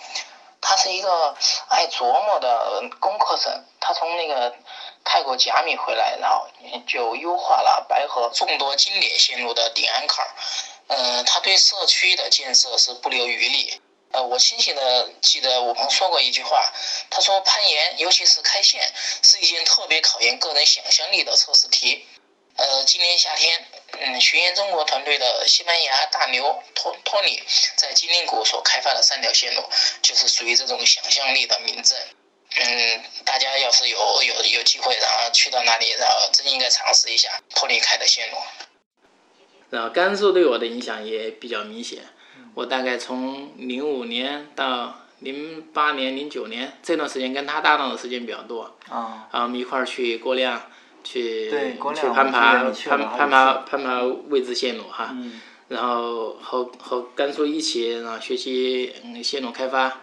他是一个爱琢磨的工科生，他从那个泰国甲米回来，然后就优化了白河众多经典线路的顶安坎儿。嗯，他对社区的建设是不留余力。呃，我清醒的记得武鹏说过一句话，他说攀岩，尤其是开线，是一件特别考验个人想象力的测试题。呃，今年夏天，嗯，巡演中国团队的西班牙大牛托托尼在金陵谷所开发的三条线路，就是属于这种想象力的名镇。嗯，大家要是有有有机会，然后去到那里，然后真应该尝试一下托尼开的线路。然后甘肃对我的影响也比较明显，我大概从零五年到零八年、零九年这段时间跟他搭档的时间比较多。啊。然后我们一块儿去郭亮。去去攀爬攀攀爬攀爬未知线路哈，然后和和甘肃一起然后学习线路开发，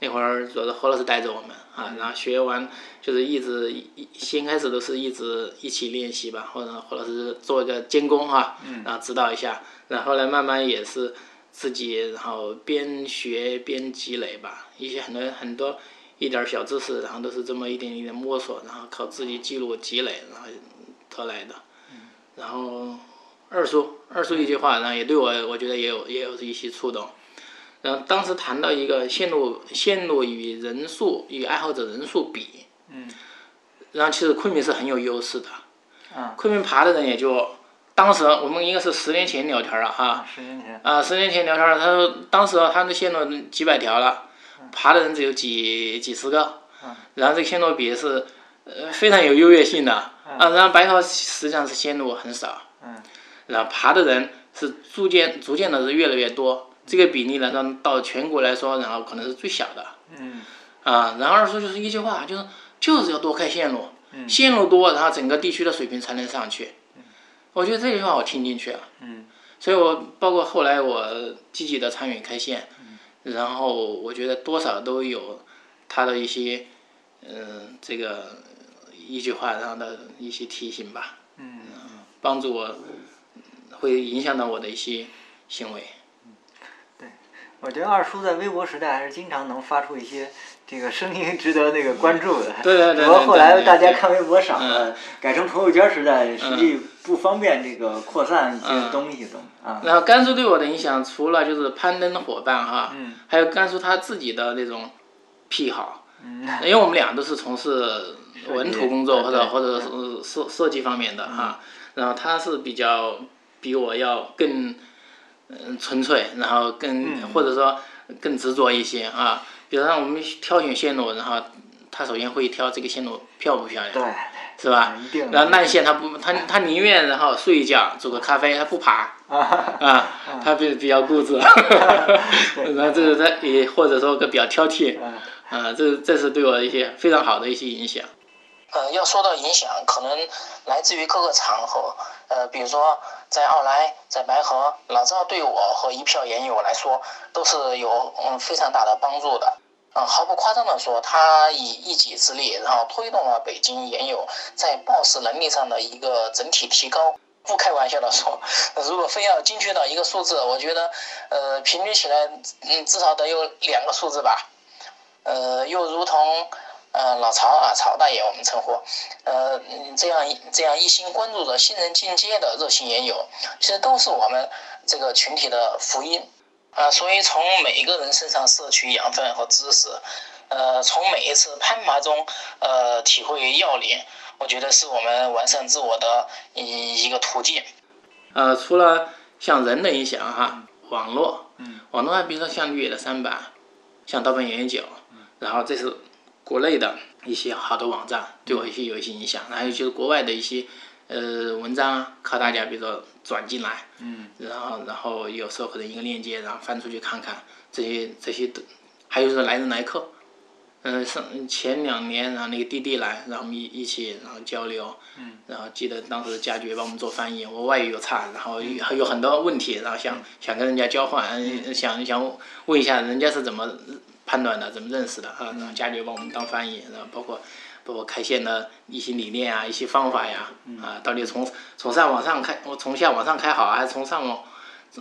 那会儿主要是何老师带着我们啊，然后学完就是一直一先开始都是一直一起练习吧，或者何老师做一个监工哈，然后指导一下，然后来慢慢也是自己然后边学边积累吧，一些很多很多。一点小知识，然后都是这么一点一点摸索，然后靠自己记录积累，然后得来的。然后二叔，二叔一句话，然后也对我，我觉得也有也有一些触动。然后当时谈到一个线路，线路与人数与爱好者人数比。嗯。然后其实昆明是很有优势的。嗯。昆明爬的人也就，当时我们应该是十年前聊天了哈。十年前。啊，十年前聊天了他说当时他的线路几百条了。爬的人只有几几十个，然后这个线路比是呃非常有优越性的啊，然后白河实际上是线路很少，然后爬的人是逐渐逐渐的是越来越多，这个比例呢，让到全国来说，然后可能是最小的，啊，然后二叔就是一句话，就是就是要多开线路，线路多，然后整个地区的水平才能上去，我觉得这句话我听进去了，所以我包括后来我积极的参与开线。然后我觉得多少都有他的一些，嗯，这个一句话上的一些提醒吧，嗯，帮助我，会影响到我的一些行为。对，我觉得二叔在微博时代还是经常能发出一些。这个声音值得那个关注的，对对对。不过后来大家看微博少了，改成朋友圈时代，实际不方便这个扩散一些东西都啊。然后甘肃对我的影响，除了就是攀登的伙伴哈，还有甘肃他自己的那种癖好，因为我们俩都是从事文图工作或者或者是设设计方面的哈，然后他是比较比我要更嗯纯粹，然后更或者说更执着一些啊。比如说我们挑选线路，然后他首先会挑这个线路漂不漂亮，对，是吧？然后烂线他不，他他宁愿然后睡一觉，煮个咖啡，他不爬。啊，他比比较固执，然后这是他也或者说个比较挑剔，啊，这这是对我一些非常好的一些影响。呃，要说到影响，可能来自于各个场合，呃，比如说在奥莱、在白河，老赵对我和一票研友来说都是有嗯非常大的帮助的。嗯，毫不夸张的说，他以一己之力，然后推动了北京研友在报时能力上的一个整体提高。不开玩笑的说，如果非要精确到一个数字，我觉得，呃，平均起来，嗯，至少得有两个数字吧。呃，又如同。呃，老曹啊，曹大爷，我们称呼，呃，这样这样一心关注着新人进阶的热心研友，其实都是我们这个群体的福音啊。所以从每一个人身上摄取养分和知识，呃，从每一次攀爬中呃体会要领，我觉得是我们完善自我的一一个途径。呃，除了像人的影响哈，网络，嗯，网络啊，比如说像绿野的三百，像盗版研究，然后这是。国内的一些好的网站对我一些有一些影响，还有就是国外的一些呃文章啊，靠大家比如说转进来，嗯，然后然后有时候可能一个链接，然后翻出去看看这些这些都，还有就是来人来客，嗯，上前两年然后那个滴滴来，然后我们一一起然后交流，嗯，然后记得当时佳爵帮我们做翻译，我外语又差，然后还有很多问题，然后想想跟人家交换，嗯。想想问一下人家是怎么。判断的怎么认识的啊？然后家里帮我们当翻译，然后包括包括开线的一些理念啊，一些方法呀，啊，到底从从上往上开，我从下往上开好，还是从上往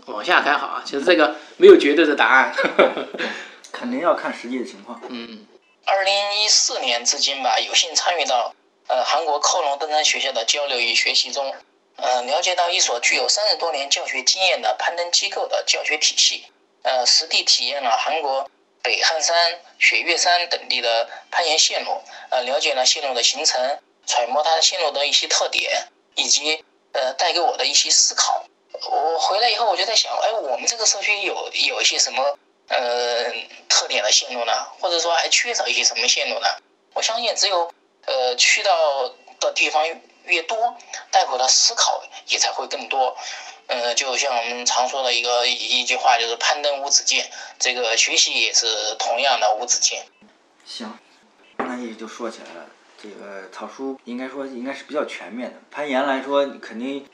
往下开好啊？其实这个没有绝对的答案，肯定要看实际的情况。嗯，二零一四年至今吧，有幸参与到呃韩国科隆登山学校的交流与学习中，呃，了解到一所具有三十多年教学经验的攀登机构的教学体系，呃，实地体验了韩国。北汉山、雪岳山等地的攀岩线路，呃，了解了线路的形成，揣摩它线路的一些特点，以及呃带给我的一些思考。我回来以后，我就在想，哎，我们这个社区有有一些什么呃特点的线路呢？或者说还缺少一些什么线路呢？我相信，只有呃去到的地方越多，带回的思考也才会更多。呃，就像我们常说的一个一句话，就是攀登无止境，这个学习也是同样的无止境。行，那也就说起来了，这个草书应该说应该是比较全面的。攀岩来说，肯定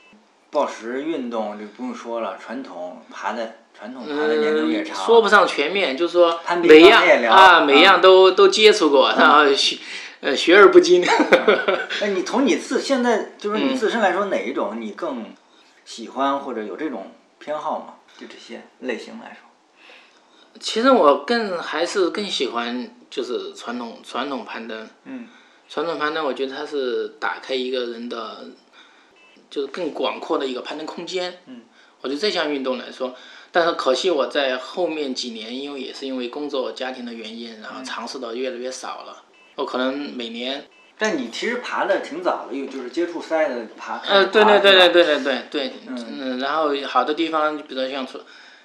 暴食运动就不用说了，传统爬的传统爬的年头也长。说不上全面，就是说每样啊，每样都都接触过，然后学呃学而不精。那你从你自现在就是你自身来说，哪一种你更？喜欢或者有这种偏好吗？就这些类型来说，其实我更还是更喜欢就是传统传统攀登。嗯，传统攀登，我觉得它是打开一个人的，就是更广阔的一个攀登空间。嗯，我觉得这项运动来说，但是可惜我在后面几年，因为也是因为工作家庭的原因，然后尝试的越来越少了。我可能每年。但你其实爬的挺早的，又就是接触赛的爬。呃，对对对对对对对对，嗯，然后好多地方，比如像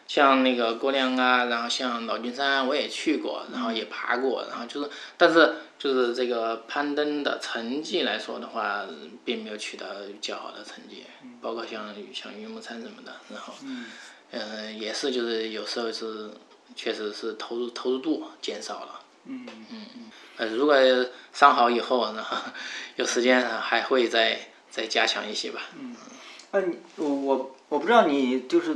像那个郭亮啊，然后像老君山，我也去过，然后也爬过，然后就是，但是就是这个攀登的成绩来说的话，并没有取得较好的成绩，包括像像云木山什么的，然后，嗯，也是就是有时候是确实是投入投入度减少了。嗯嗯嗯。呃，如果上好以后，呢 有时间还会再再加强一些吧。嗯，那你我我我不知道你就是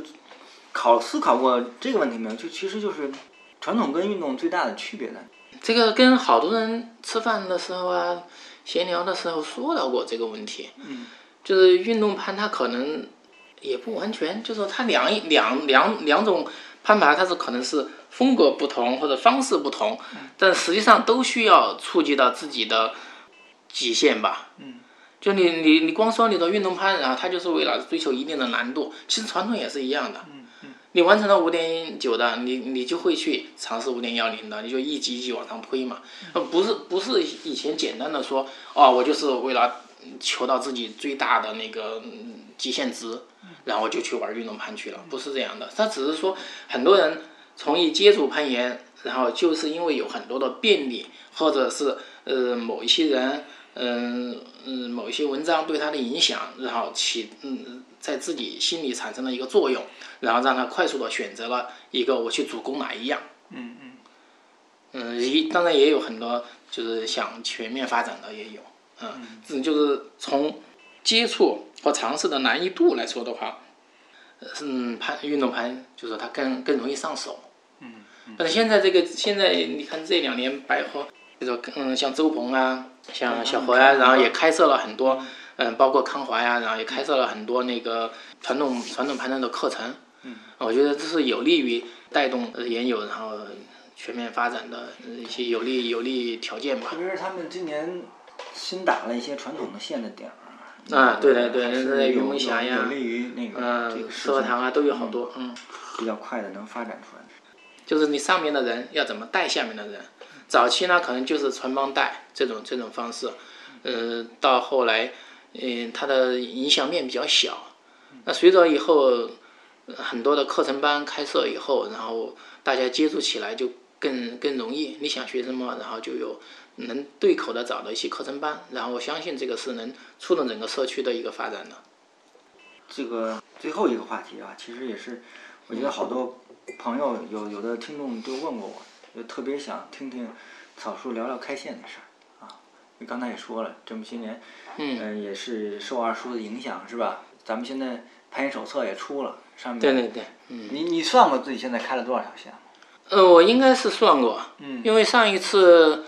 考思考过这个问题没有？就其实就是传统跟运动最大的区别呢？这个跟好多人吃饭的时候啊，闲聊的时候说到过这个问题。嗯，就是运动攀它可能也不完全，就是它两两两两种攀爬，它是可能是。风格不同或者方式不同，但实际上都需要触及到自己的极限吧。嗯，就你你你光说你的运动攀，然后它就是为了追求一定的难度。其实传统也是一样的。嗯嗯，你完成了五点九的，你你就会去尝试五点幺零的，你就一级一级往上推嘛。不是不是以前简单的说哦，我就是为了求到自己最大的那个极限值，然后就去玩运动攀去了。不是这样的，他只是说很多人。从一接触攀岩，然后就是因为有很多的便利，或者是呃某一些人，嗯嗯某一些文章对他的影响，然后起嗯在自己心里产生了一个作用，然后让他快速的选择了一个我去主攻哪一样。嗯嗯嗯，一当然也有很多就是想全面发展的也有，嗯，这就是从接触和尝试的难易度来说的话，呃嗯，攀运动攀就是它更更容易上手。嗯。但是现在这个现在你看这两年百合，就说嗯像周鹏啊，像小何呀、然后也开设了很多，嗯，包括康华呀，然后也开设了很多那个传统传统攀登的课程。嗯，我觉得这是有利于带动呃研友然后全面发展的呃一些有利有利条件吧。特。别是他们今年新打了一些传统的线的点儿啊。对对对那云有梦峡呀有有利于那个这嗯，个石河塘啊都有好多，嗯，比较快的能发展出来。就是你上面的人要怎么带下面的人。早期呢，可能就是传帮带这种这种方式，呃，到后来，嗯、它的影响面比较小。那随着以后很多的课程班开设以后，然后大家接触起来就更更容易。你想学什么，然后就有能对口的找到一些课程班，然后我相信这个是能触动整个社区的一个发展的。这个最后一个话题啊，其实也是我觉得好多朋友有有的听众就问过我，就特别想听听草叔聊聊开线的事儿啊。你刚才也说了，这么些年，嗯呃也是受二叔的影响是吧？咱们现在攀岩手册也出了，上面对对对，嗯。你你算过自己现在开了多少条线吗？呃，我应该是算过，嗯因为上一次，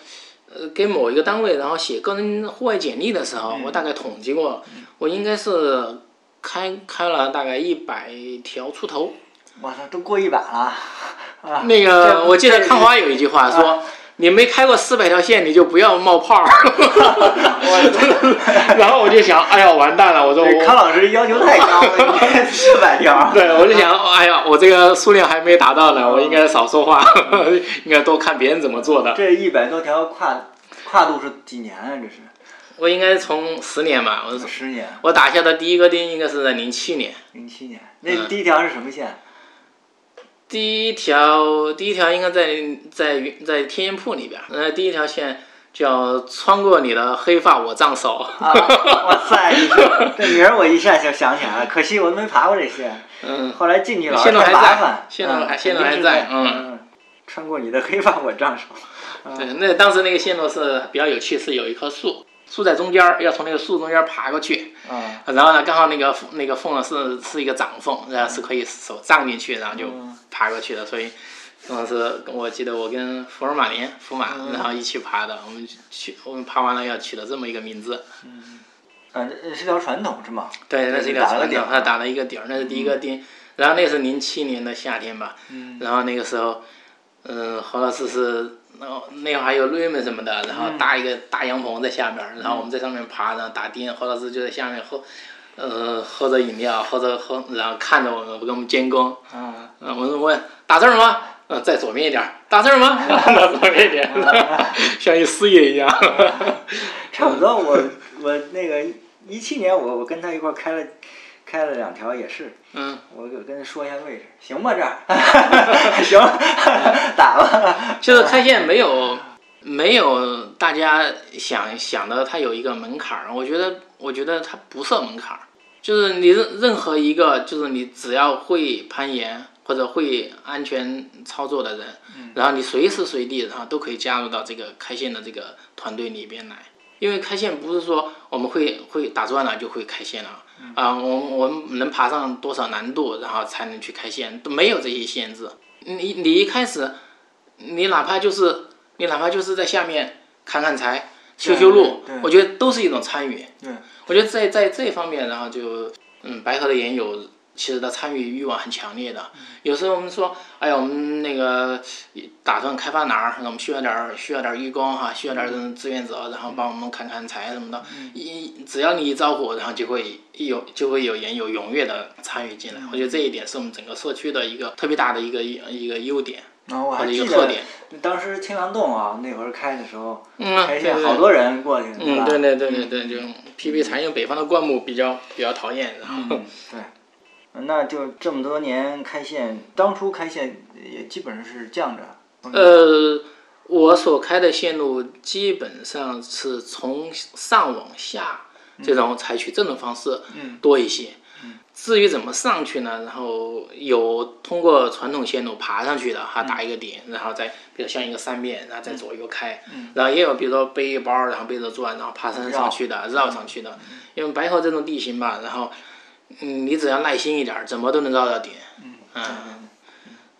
呃，给某一个单位然后写个人户外简历的时候，嗯我大概统计过，我应该是开开了大概一百条出头。我操，都过一百了啊！那个我记得康华有一句话说。你没开过四百条线，你就不要冒泡儿。然后我就想，哎呀，完蛋了！我说我康老师要求太高了，四百条。对，我就想，哎呀，我这个数量还没达到呢，我应该少说话，应该多看别人怎么做的。这一百多条跨跨度是几年啊？这是我应该从十年吧，我十年，我打下的第一个钉应该是在零七年。零七年。那第一条是什么线？第一条，第一条应该在在云在天音铺里边儿。呃，第一条线叫穿过你的黑发我丈手。啊！哇塞，你这这名儿我一下就想起来了，可惜我都没爬过这些。嗯，后来进去老是线路还在。线路还在嗯嗯。穿过你的黑发我丈手。对，那当时那个线路是比较有趣，是有一棵树，树在中间儿，要从那个树中间爬过去。啊。然后呢，刚好那个那个缝呢是是一个掌缝，然后是可以手杖进去，然后就嗯爬过去的。所以当时我记得我跟福尔马林福马，嗯然后一起爬的。我们去我们爬完了要取了这么一个名字。啊，这是条传统是吗？对，那是一条传统，他打了一个底儿，那是第一个钉。然后那是零七年的夏天吧，嗯然后那个时候，嗯，何老师是，然后那会儿还有瑞们什么的，然后嗯搭一个大阳棚在下边儿，然后我们在上面爬，然后打钉，何老师就在下面喝，呃，喝着饮料，喝着喝，然后看着我们，给我们监工，啊。嗯，我说问打字儿吗？嗯，在左边一点儿，打字儿吗？在左边一点，像一师爷一样。差不多，我我那个一七年我我跟他一块儿开了开了两条也是，嗯，我给跟他说一下位置，行吧这儿，行，打吧。就是开线没有没有大家想想的，它有一个门槛儿。我觉得我觉得它不设门槛儿，就是你任任何一个，就是你只要会攀岩或者会安全操作的人，然后你随时随地然后都可以加入到这个开线的这个团队里边来。因为开线不是说我们会会打转了就会开线了，啊、我我们能爬上多少难度，然后才能去开线，都没有这些限制。你你一开始，你哪怕就是你哪怕就是在下面砍砍柴、修修路我觉得都是一种参与。对，我觉得在在这方面，然后就嗯，白河的研友其实他参与欲望很强烈的。有时候我们说，哎呀，我们那个打算开发哪儿，我们需要点儿需要点儿义工哈，需要点儿志愿者，然后帮我们砍砍柴什么的。一只要你一招呼，然后就会有就会有人有踊跃的参与进来。我觉得这一点是我们整个社区的一个特别大的一个一个优点然后我或者一还记得个特点。当时青羊洞啊，那会儿开的时候，嗯，开对对线好多人过去，嗯，对对对对对，就批评采用北方的灌木比较比较讨厌，然后嗯，对。那就这么多年开线，当初开线也基本上是犟着。呃，我所开的线路基本上是从上往下这种采取这种方式多一些。至于怎么上去呢？然后有通过传统线路爬上去的，哈，打一个点，然后再比如像一个三面，然后再左右开。然后也有比如说背一包，然后背着转，然后爬山上去的，绕上去的。因为白河这种地形吧，然后嗯，你只要耐心一点，怎么都能绕到点。嗯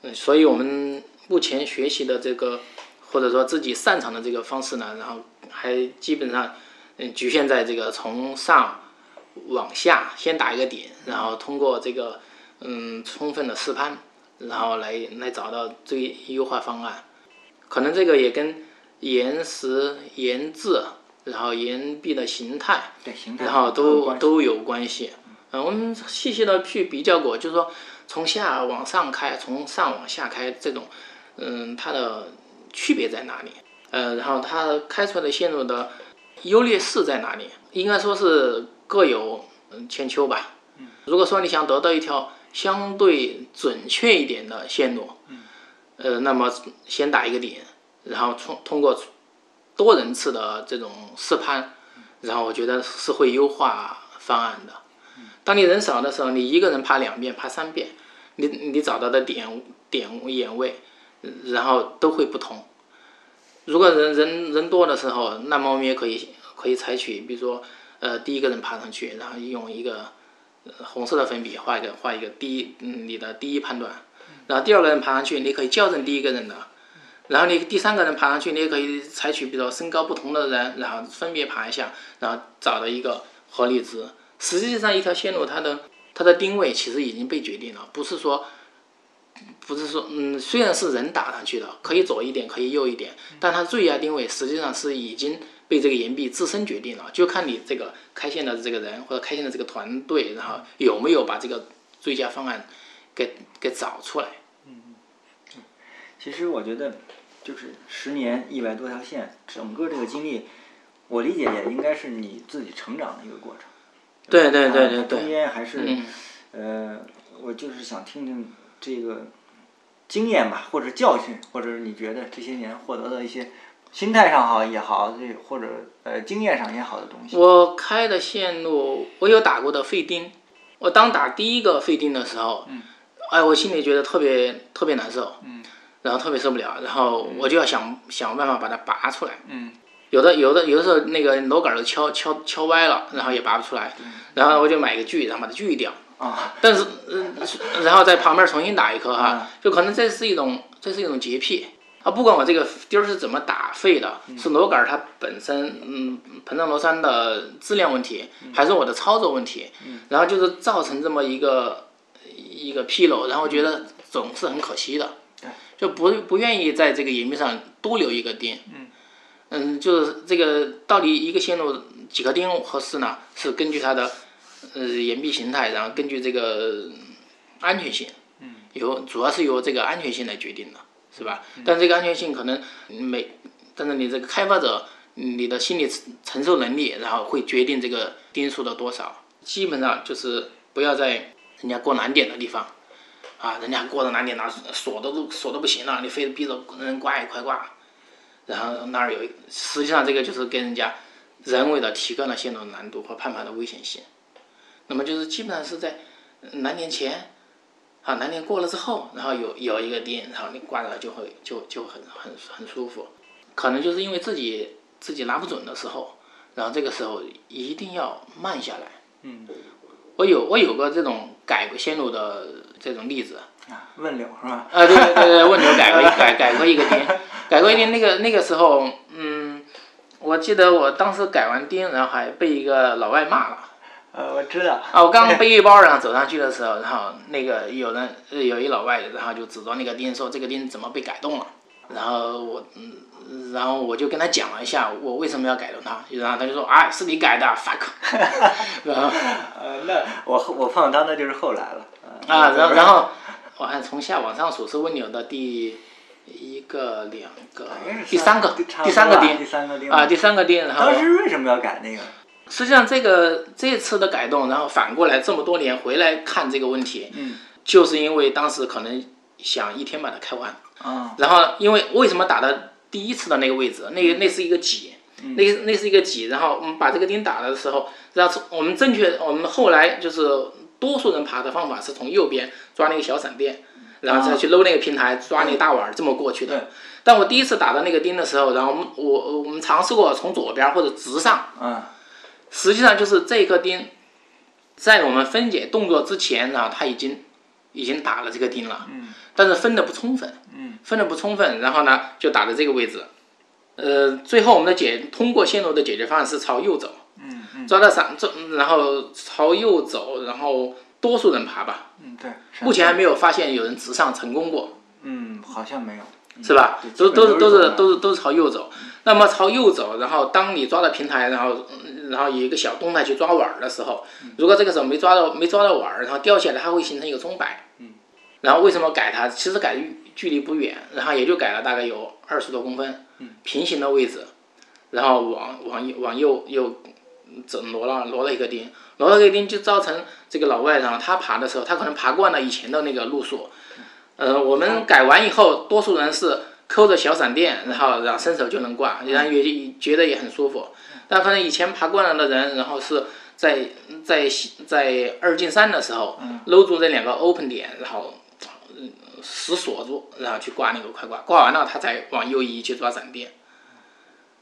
嗯，所以我们目前学习的这个。或者说自己擅长的这个方式呢，然后还基本上嗯局限在这个从上往下先打一个点，然后通过这个嗯充分的试攀，然后来来找到最优化方案。可能这个也跟岩石、岩质，然后岩壁的形态，对形态，然后都都有关系。嗯，我们细细的去比较过，就是说从下往上开，从上往下开这种，嗯，它的。区别在哪里？呃，然后它开出来的线路的优劣势在哪里？应该说是各有千秋吧。如果说你想得到一条相对准确一点的线路，呃，那么先打一个点，然后通通过多人次的这种试攀，然后我觉得是会优化方案的。当你人少的时候，你一个人爬两遍、爬三遍，你你找到的点点眼位。然后都会不同。如果人人人多的时候，那么我们也可以可以采取，比如说，呃，第一个人爬上去，然后用一个红色的粉笔画一个画一个第一，嗯，你的第一判断。然后第二个人爬上去，你可以校正第一个人的。然后你第三个人爬上去，你也可以采取，比如说身高不同的人，然后分别爬一下，然后找到一个合理值。实际上，一条线路它的它的定位其实已经被决定了，不是说。不是说，嗯，虽然是人打上去的，可以左一点，可以右一点，但它最佳定位实际上是已经被这个岩壁自身决定了，就看你这个开线的这个人或者开线的这个团队，然后有没有把这个最佳方案给给找出来。嗯嗯，其实我觉得就是十年一百多条线，整个这个经历，我理解也应该是你自己成长的一个过程。对对对对对。中间还是，呃，我就是想听听。这个经验吧，或者教训，或者你觉得这些年获得的一些心态上好也好，这或者呃经验上也好的东西。我开的线路，我有打过的废钉。我当打第一个废钉的时候，嗯，哎，我心里觉得特别特别难受，嗯，然后特别受不了，然后我就要想想办法把它拔出来，嗯，有的有的有的时候那个螺杆都敲敲敲歪了，然后也拔不出来，然后我就买个锯，然后把它锯掉。啊，但是，嗯，然后在旁边重新打一颗哈，就可能这是一种，这是一种洁癖。啊。不管我这个钉儿是怎么打废的，是螺杆它本身，嗯，膨胀螺栓的质量问题，还是我的操作问题，然后就是造成这么一个一个纰漏，然后觉得总是很可惜的，就不不愿意在这个岩壁上多留一个钉，嗯，嗯，就是这个到底一个线路几个钉合适呢？是根据它的。呃，岩壁形态，然后根据这个安全性，嗯，由主要是由这个安全性来决定的，是吧？但这个安全性可能每，但是你这个开发者，你的心理承受能力，然后会决定这个钉数的多少。基本上就是不要在人家过难点的地方，啊，人家过的难点那锁的都锁的不行了，你非得逼着人挂一块挂，然后那儿有，实际上这个就是给人家人为的提高了线路难度和攀爬的危险性。那么就是基本上是在难点前，啊难点过了之后，然后有有一个钉，然后你挂着就会就就很很很舒服。可能就是因为自己自己拿不准的时候，然后这个时候一定要慢下来。嗯，我有我有个这种改过线路的这种例子，问柳是吧？啊对对对，问柳改过改改过一个钉，改过一钉那个那个时候，嗯，我记得我当时改完钉，然后还被一个老外骂了。呃，我知道。啊，我刚 背一包，然后走上去的时候，然后那个有人有一老外，然后就指着那个钉说：“这个钉怎么被改动了？”然后我，嗯，然后我就跟他讲了一下我为什么要改动它，然后他就说：“啊，是你改的，fuck。”然后，呃，那我我放当的就是后来了。啊，然后然后我看从下往上数是温纽的第一个、两个、第三个、第三个钉，啊，第三个钉。然后当时为什么要改那个？实际上，这个这次的改动，然后反过来这么多年回来看这个问题，嗯，就是因为当时可能想一天把它开完，啊，然后因为为什么打的第一次的那个位置，那个那是一个挤，那那是一个挤，然后我们把这个钉打了的时候，然后我们正确，我们后来就是多数人爬的方法是从右边抓那个小闪电，然后再去搂那个平台抓那个大碗这么过去的。但我第一次打到那个钉的时候，然后我们我我们尝试过从左边或者直上，嗯，实际上就是这颗钉，在我们分解动作之前，然后他已经已经打了这个钉了，嗯，但是分的不充分，嗯，分的不充分，然后呢就打在这个位置，呃，最后我们的解通过线路的解决方案是朝右走，抓到上，这然后朝右走，然后多数人爬吧，嗯，对，目前还没有发现有人直上成功过，嗯，好像没有，是吧？都都是都是都是都是朝右走。那么朝右走，然后当你抓到平台，然后嗯然后有一个小动态去抓碗儿的时候，如果这个时候没抓到没抓到碗儿，然后掉下来，它会形成一个钟摆。嗯。然后为什么改它？其实改距离不远，然后也就改了大概有二十多公分。嗯。平行的位置，然后往往右往右右走挪了挪了一个钉，挪了一个钉就造成这个老外，然后他爬的时候，他可能爬惯了以前的那个路数。呃，我们改完以后，多数人是抠着小闪电，然后然后伸手就能挂，然后也觉得也很舒服。但可能以前爬惯了的人，然后是在在在二进三的时候，搂住这两个 open 点，然后嗯死锁住，然后去挂那个快挂，挂完了他才往右移去抓闪电。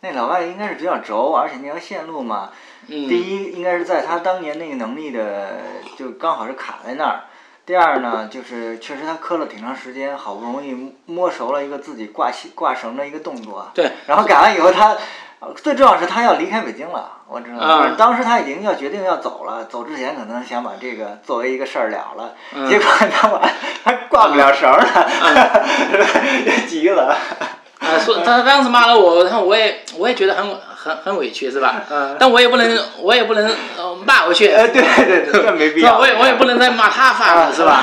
那老外应该是比较轴，而且那条线路嘛，嗯，第一应该是在他当年那个能力的，就刚好是卡在那儿。第二呢，就是确实他磕了挺长时间，好不容易摸熟了一个自己挂挂绳的一个动作。对。然后改完以后，他呃最重要是他要离开北京了，我知道。嗯当时他已经要决定要走了，走之前可能想把这个作为一个事儿了了，嗯结果他把他挂不了绳儿了，急了。啊，说他当时骂了我，然后我也我也觉得很很很委屈，是吧？嗯但我也不能我也不能呃骂回去，呃，对对对，这没必？要。我也我也不能再骂他犯了，是吧？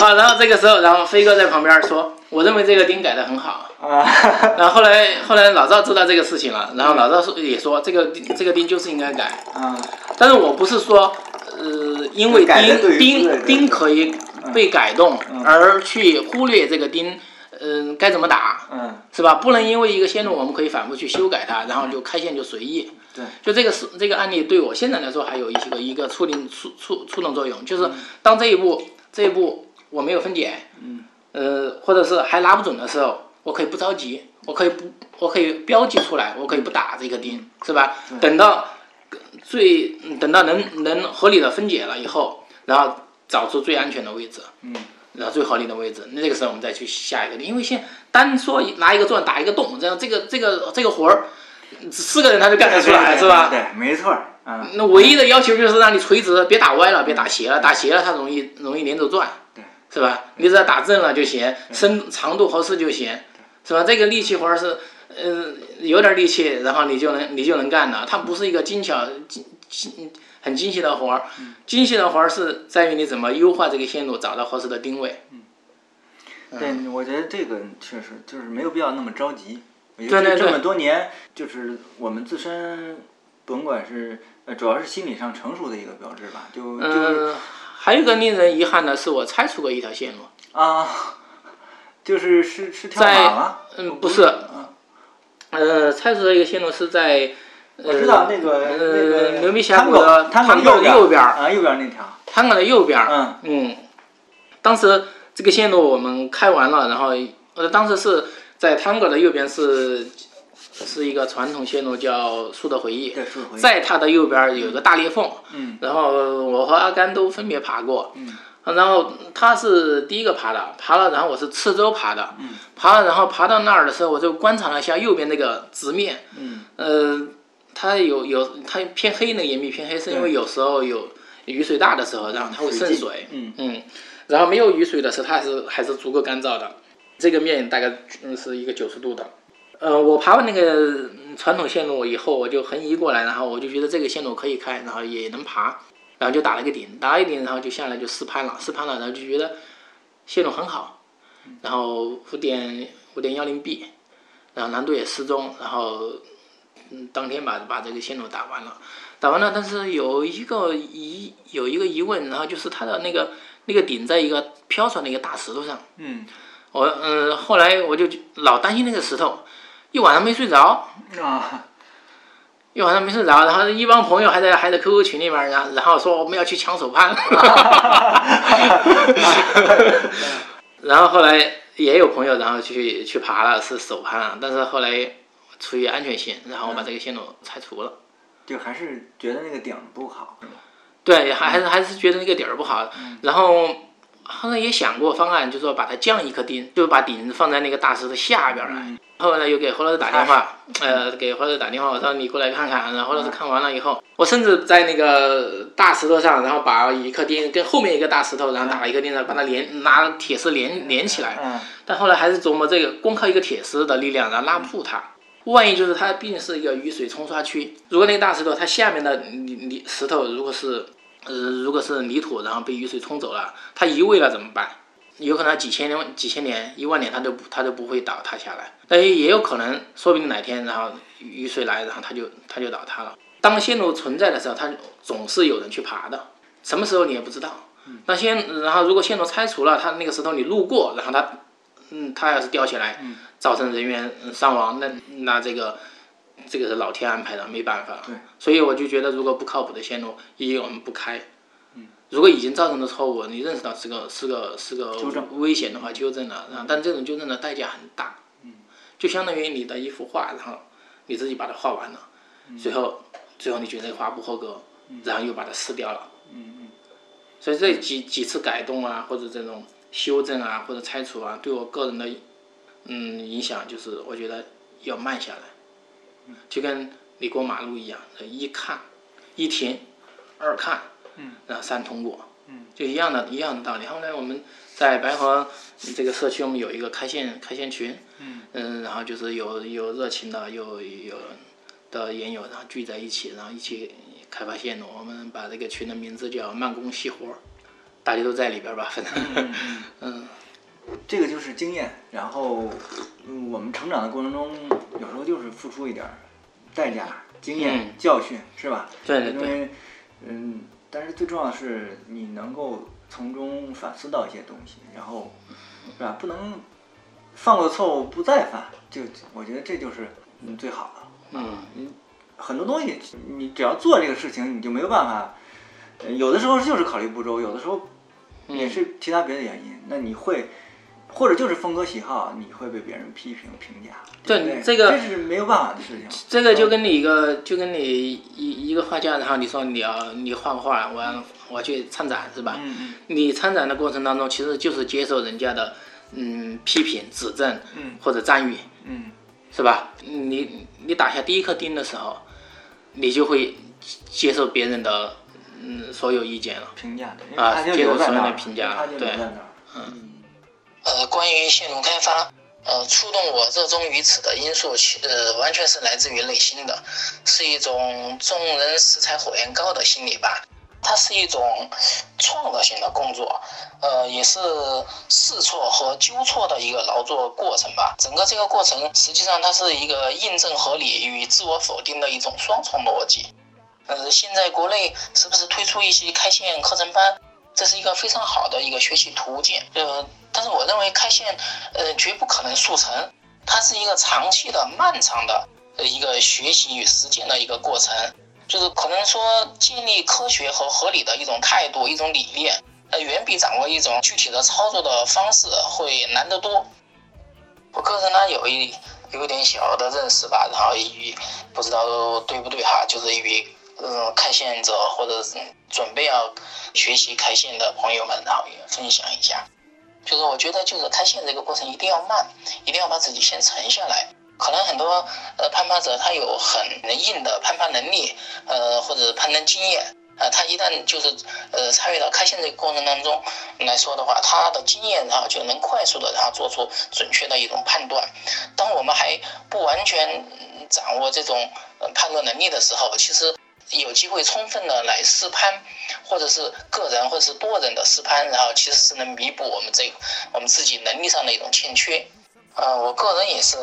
啊，然后这个时候，然后飞哥在旁边说，我认为这个钉改的很好。啊，然后后来后来老赵知道这个事情了，然后老赵说也说这个这个钉就是应该改，啊，但是我不是说呃因为钉钉钉可以被改动嗯而去忽略这个钉，嗯、该怎么打。嗯，是吧？不能因为一个线路，我们可以反复去修改它，然后就开线就随意。对，就这个是这个案例对我现在来说还有一些个一个促进促促触动作用，嗯就是当这一步这一步我没有分解，嗯，呃，或者是还拿不准的时候，我可以不着急，我可以不我可以标记出来，我可以不打这个钉，是吧？等到最等到能能合理的分解了以后，然后找出最安全的位置，嗯，然后最合理的位置，那个时候我们再去下一个钉，因为现单说拿一个钻打一个洞，这样这个这个这个活儿，四个人他就干得出来，是吧？对，没错儿。嗯，那唯一的要求就是让你垂直，别打歪了，别打斜了，打斜了它容易容易连轴转，对，是吧？你只要打正了就行，深长度合适就行，是吧？这个力气活儿是，呃，有点力气，然后你就能你就能干了，它不是一个精巧精精很精细的活儿，精细的活儿是在于你怎么优化这个线路，找到合适的定位。对，我觉得这个确实就是没有必要那么着急。我觉对对这么多年，就是我们自身，甭管是呃，主要是心理上成熟的一个标志吧。就就是嗯，还有一个令人遗憾的是，我拆除过一条线路。啊，就是是是跳在马了？嗯，不是，呃，拆除的一个线路是在，呃、我知道那个那个呃，牛鼻峡谷的汤汤口的右右边，啊，右边那条。汤口的右边。嗯。嗯，当时这个线路我们开完了，然后呃，当时是在汤口的右边是是一个传统线路叫树的回忆，对，是回忆。在它的右边有一个大裂缝，嗯。然后我和阿甘都分别爬过，嗯。然后他是第一个爬的，爬了，然后我是次周爬的，嗯。爬了，然后爬到那儿的时候，我就观察了一下右边那个直面，嗯。呃，它有有它偏黑，那个岩壁偏黑，是因为有时候有雨水大的时候，然后它会渗水水，嗯。嗯，然后没有雨水的时候，它还是还是足够干燥的，这个面大概嗯是一个九十度的。呃，我爬完那个嗯传统线路以后，我就横移过来，然后我就觉得这个线路可以开，然后也能爬，然后就打了个顶，打了一顶，然后就下来就试攀了，试攀了，然后就觉得线路很好，然后五点五点幺零 B，然后难度也适中，然后嗯当天把把这个线路打完了，打完了，但是有一个疑有一个疑问，然后就是它的那个那个顶在一个飘出来的一个大石头上。嗯。我嗯，后来我就老担心那个石头，一晚上没睡着，啊，一晚上没睡着，然后一帮朋友还在还在 QQ 群里面，然后然后说我们要去抢手攀，然后后来也有朋友然后去去爬了是手攀啊，但是后来出于安全性，然后我把这个线路拆除了。就还是觉得那个顶不好，对，还还是还是觉得那个底儿不好，然后后来也想过方案，就说把它降一颗钉，就把顶放在那个大石头下边来。后来又给何老师打电话，呃，给何老师打电话，我说你过来看看。然后何老师看完了以后，我甚至在那个大石头上，然后把一颗钉跟后面一个大石头，然后打了一颗钉子，把它连拿铁丝连连起来。嗯但后来还是琢磨这个，光靠一个铁丝的力量，然后拉不住它。万一就是它毕竟是一个雨水冲刷区，如果那个大石头它下面的泥泥石头如果是呃如果是泥土，然后被雨水冲走了，它移位了怎么办？有可能几千年、几千年、一万年它都不它都不会倒塌下来，但也有可能，说不定哪天然后雨水来，然后它就它就倒塌了。当线路存在的时候，它总是有人去爬的，什么时候你也不知道。那线，然后如果线路拆除了，它那个石头你路过，然后它，嗯，它要是掉下来，造成人员嗯伤亡，那那这个这个是老天安排的，没办法。对，所以我就觉得，如果不靠谱的线路，一我们不开。如果已经造成的错误，你认识到是个是个是个危险的话，纠正了，然后但这种纠正的代价很大，就相当于你的一幅画，然后你自己把它画完了，最后最后你觉得这个画不合格，然后又把它撕掉了，嗯。所以这几几次改动啊，或者这种修正啊，或者拆除啊，对我个人的嗯影响就是，我觉得要慢下来，就跟你过马路一样，一看，一停，二看，然后三通过，就一样的一样的道理。后来我们在白河这个社区，我们有一个开线开线群，嗯，然后就是有有热情的，有有的研友，然后聚在一起，然后一起开发线路。我们把这个群的名字叫“慢工细活”，大家都在里边吧，反正，嗯，这个就是经验，然后嗯我们成长的过程中，有时候就是付出一点儿代价、经验、嗯教训，是吧？对对对，因为嗯，但是最重要的是你能够从中反思到一些东西，然后是吧？不能犯过错误不再犯，就我觉得这就是嗯最好的。嗯，很多东西你只要做这个事情，你就没有办法。呃有的时候就是考虑不周，有的时候也是其他别的原因。那你会，或者就是风格喜好，你会被别人批评评价。对这个这是没有办法的事情。这个就跟你一个，就跟你一一个画家，然后你说你要你画个画，我要我去参展是吧？嗯嗯你参展的过程当中，其实就是接受人家的嗯批评、指正嗯或者赞誉，嗯是吧？你你打下第一颗钉的时候，你就会接受别人的嗯所有意见了。评价啊接受所有的评价对在那儿。呃，关于线路开发，呃，触动我热衷于此的因素，其呃，完全是来自于内心的，是一种众人拾柴火焰高的心理吧。它是一种创造性的工作，呃，也是试错和纠错的一个劳作过程吧。整个这个过程，实际上它是一个印证合理与自我否定的一种双重逻辑。呃，现在国内是不是推出一些开线课程班？这是一个非常好的一个学习途径。呃，但是我认为开线，呃，绝不可能速成，它是一个长期的、漫长的呃一个学习与实践的一个过程。就是可能说建立科学和合理的一种态度、一种理念，呃，远比掌握一种具体的操作的方式会难得多。我个人呢有一有一点小的认识吧，然后与不知道对不对哈，就是与呃开线者或者是准备要学习开线的朋友们，然后也分享一下。就是我觉得就是开线这个过程一定要慢，一定要把自己先沉下来。可能很多呃攀爬者他有很硬的攀爬能力，呃或者攀登经验，呃他一旦就是呃参与到开线这个过程当中来说的话，他的经验然后就能快速的然后做出准确的一种判断。当我们还不完全掌握这种判断能力的时候，其实有机会充分的来试攀，或者是个人或者是多人的试攀，然后其实是能弥补我们这我们自己能力上的一种欠缺。呃，我个人也是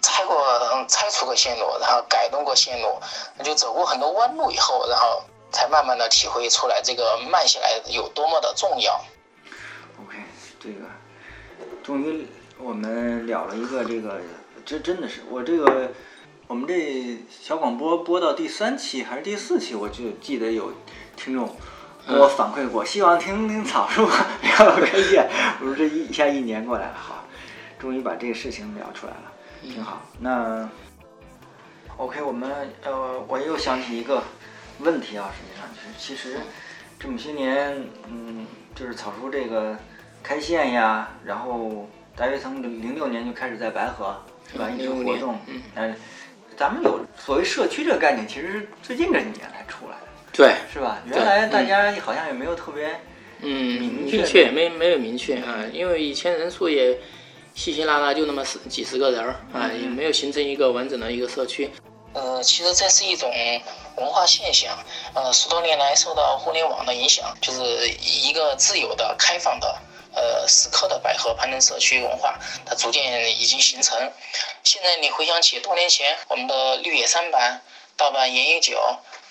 拆过、拆除过线路，然后改动过线路，就走过很多弯路以后，然后才慢慢的体会出来这个慢下来有多么的重要。OK，这个终于我们了了一个这个，这真的是我这个，我们这小广播播到第三期还是第四期，我就记得有听众给我反馈过，希望听听草叔 聊开线。我说这一一下一年过来了，好，终于把这个事情聊出来了，挺好。那 OK，我们呃，我又想起一个问题啊，实际上就是其实这么些年，嗯，就是草叔这个开线呀，然后。大约从零六年就开始在白河，是吧？一直活动。嗯，咱们有所谓社区这个概念，其实是最近这几年才出来的。对，是吧？原来大家好像也没有特别嗯明确，没没有明确啊，因为以前人数也稀稀拉拉，就那么十几十个人儿啊，也没有形成一个完整的一个社区。呃，其实这是一种文化现象。呃，十多年来受到互联网的影响，就是一个自由的、开放的。呃，死磕的百合攀登社区文化，它逐渐已经形成。现在你回想起多年前我们的绿野三板、盗版岩野酒，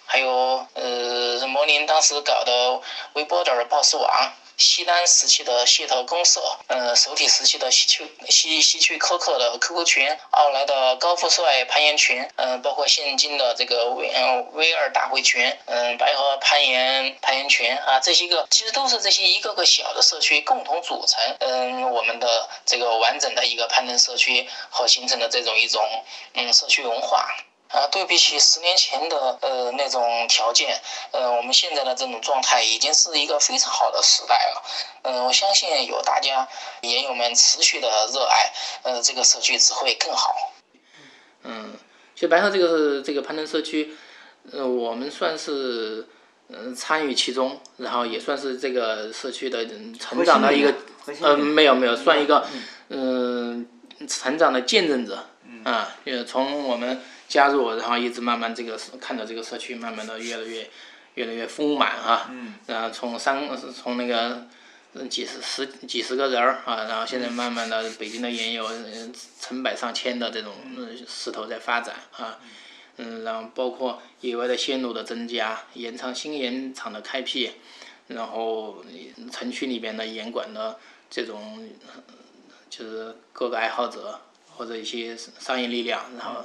还有呃，摩林当时搞的微波点 boss 网。西单时期的蟹头公社，呃，首体时期的西区西西区可可的 QQ 群，奥莱的高富帅攀岩群，嗯，包括现今的这个 V 嗯 V 二大会群，嗯，白河攀岩攀岩群啊，这些个其实都是这些一个个小的社区共同组成，嗯，我们的这个完整的一个攀登社区和形成的这种一种嗯社区文化。啊，对比起十年前的呃那种条件，呃，我们现在的这种状态已经是一个非常好的时代了。嗯，我相信有大家研友们持续的热爱，呃，这个社区只会更好。嗯，其实白河这个这个攀登社区，呃，我们算是嗯参与其中，然后也算是这个社区的成长的一个，呃，没有没有，算一个嗯成长的见证者。啊，也从我们。加入，然后一直慢慢这个看着这个社区慢慢的越来越越来越丰满哈，然后从三从那个几十十几十个人儿啊，然后现在慢慢的北京的也有成百上千的这种势头在发展啊，嗯，然后包括野外的线路的增加，盐场新盐场的开辟，然后城区里边的盐管的这种就是各个爱好者或者一些商业力量，然后。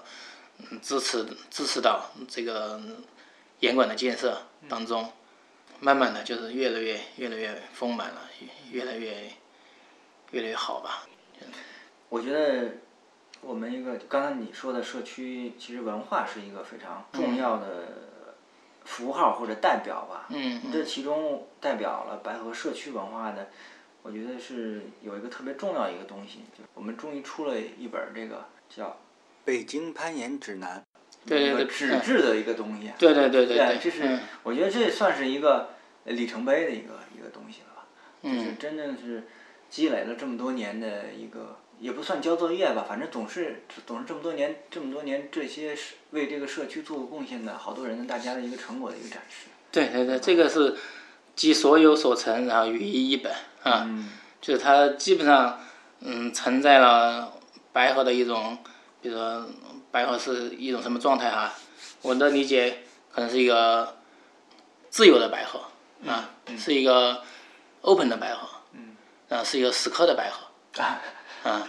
支持支持到这个严管的建设当中，慢慢的就是越来越越来越丰满了，越来越越来越好吧。我觉得我们一个刚才你说的社区，其实文化是一个非常重要的符号或者代表吧。嗯。这其中代表了白河社区文化的，我觉得是有一个特别重要一个东西，就我们终于出了一本这个叫。北京攀岩指南，对一个纸质的一个东西。对对对对对，这是我觉得这算是一个里程碑的一个一个东西了吧？就是真正是积累了这么多年的一个，也不算交作业吧，反正总是总是这么多年这么多年这些为这个社区做过贡献的好多人的大家的一个成果的一个展示。对对对，这个是集所有所成，然后于一一本啊，就是它基本上嗯承载了白河的一种。比如说，白鹤是一种什么状态哈？我的理解可能是一个自由的白鹤啊，是一个 open 的白鹤，啊，是一个死磕的白鹤啊，啊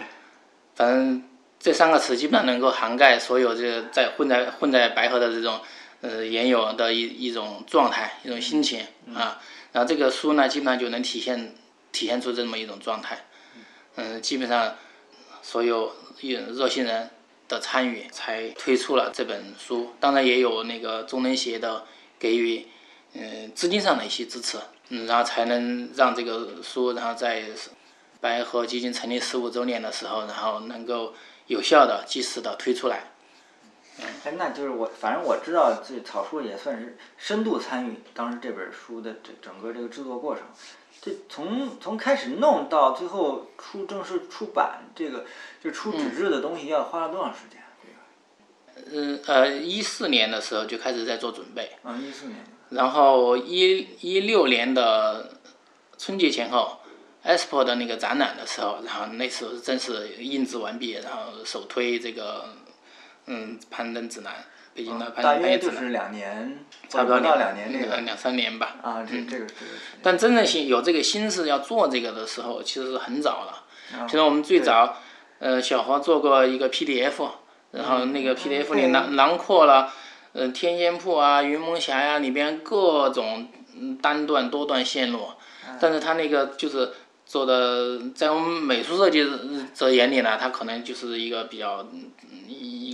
反正这三个词基本上能够涵盖所有这个在混在混在白鹤的这种呃原有的一一种状态、一种心情啊。然后这个书呢，基本上就能体现体现出这么一种状态。嗯，基本上所有热心人。的参与才推出了这本书，当然也有那个中能协的给予，嗯，资金上的一些支持，嗯，然后才能让这个书，然后在白河基金成立十五周年的时候，然后能够有效的、及时的推出来。哎，那就是我，反正我知道，这草书也算是深度参与当时这本书的这整个这个制作过程。这从从开始弄到最后出正式出版，这个就出纸质的东西要花了多长时间？嗯呃，一四年的时候就开始在做准备。啊，一四年。然后一一六年的春节前后，ESPO 的那个展览的时候，然后那时候正式印制完毕，然后首推这个嗯攀登指南。北京的攀大约就是两年，差不多两年这个两三年吧。啊，这这个是。但真正心有这个心思要做这个的时候，其实是很早了。其实我们最早呃，小何做过一个 PDF，然后那个 PDF 里囊囊括了，呃，天仙铺啊、云梦峡呀里边各种单段、多段线路，但是他那个就是做的，在我们美术设计者眼里呢，它可能就是一个比较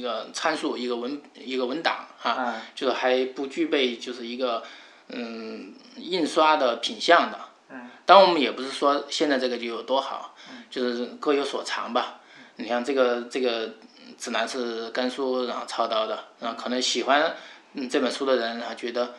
个参数，一个文一个文档啊，就是还不具备就是一个嗯印刷的品相的。嗯。但我们也不是说现在这个就有多好，就是各有所长吧。你像这个这个指南是甘肃然后操刀的，然后，可能喜欢嗯这本书的人啊觉得，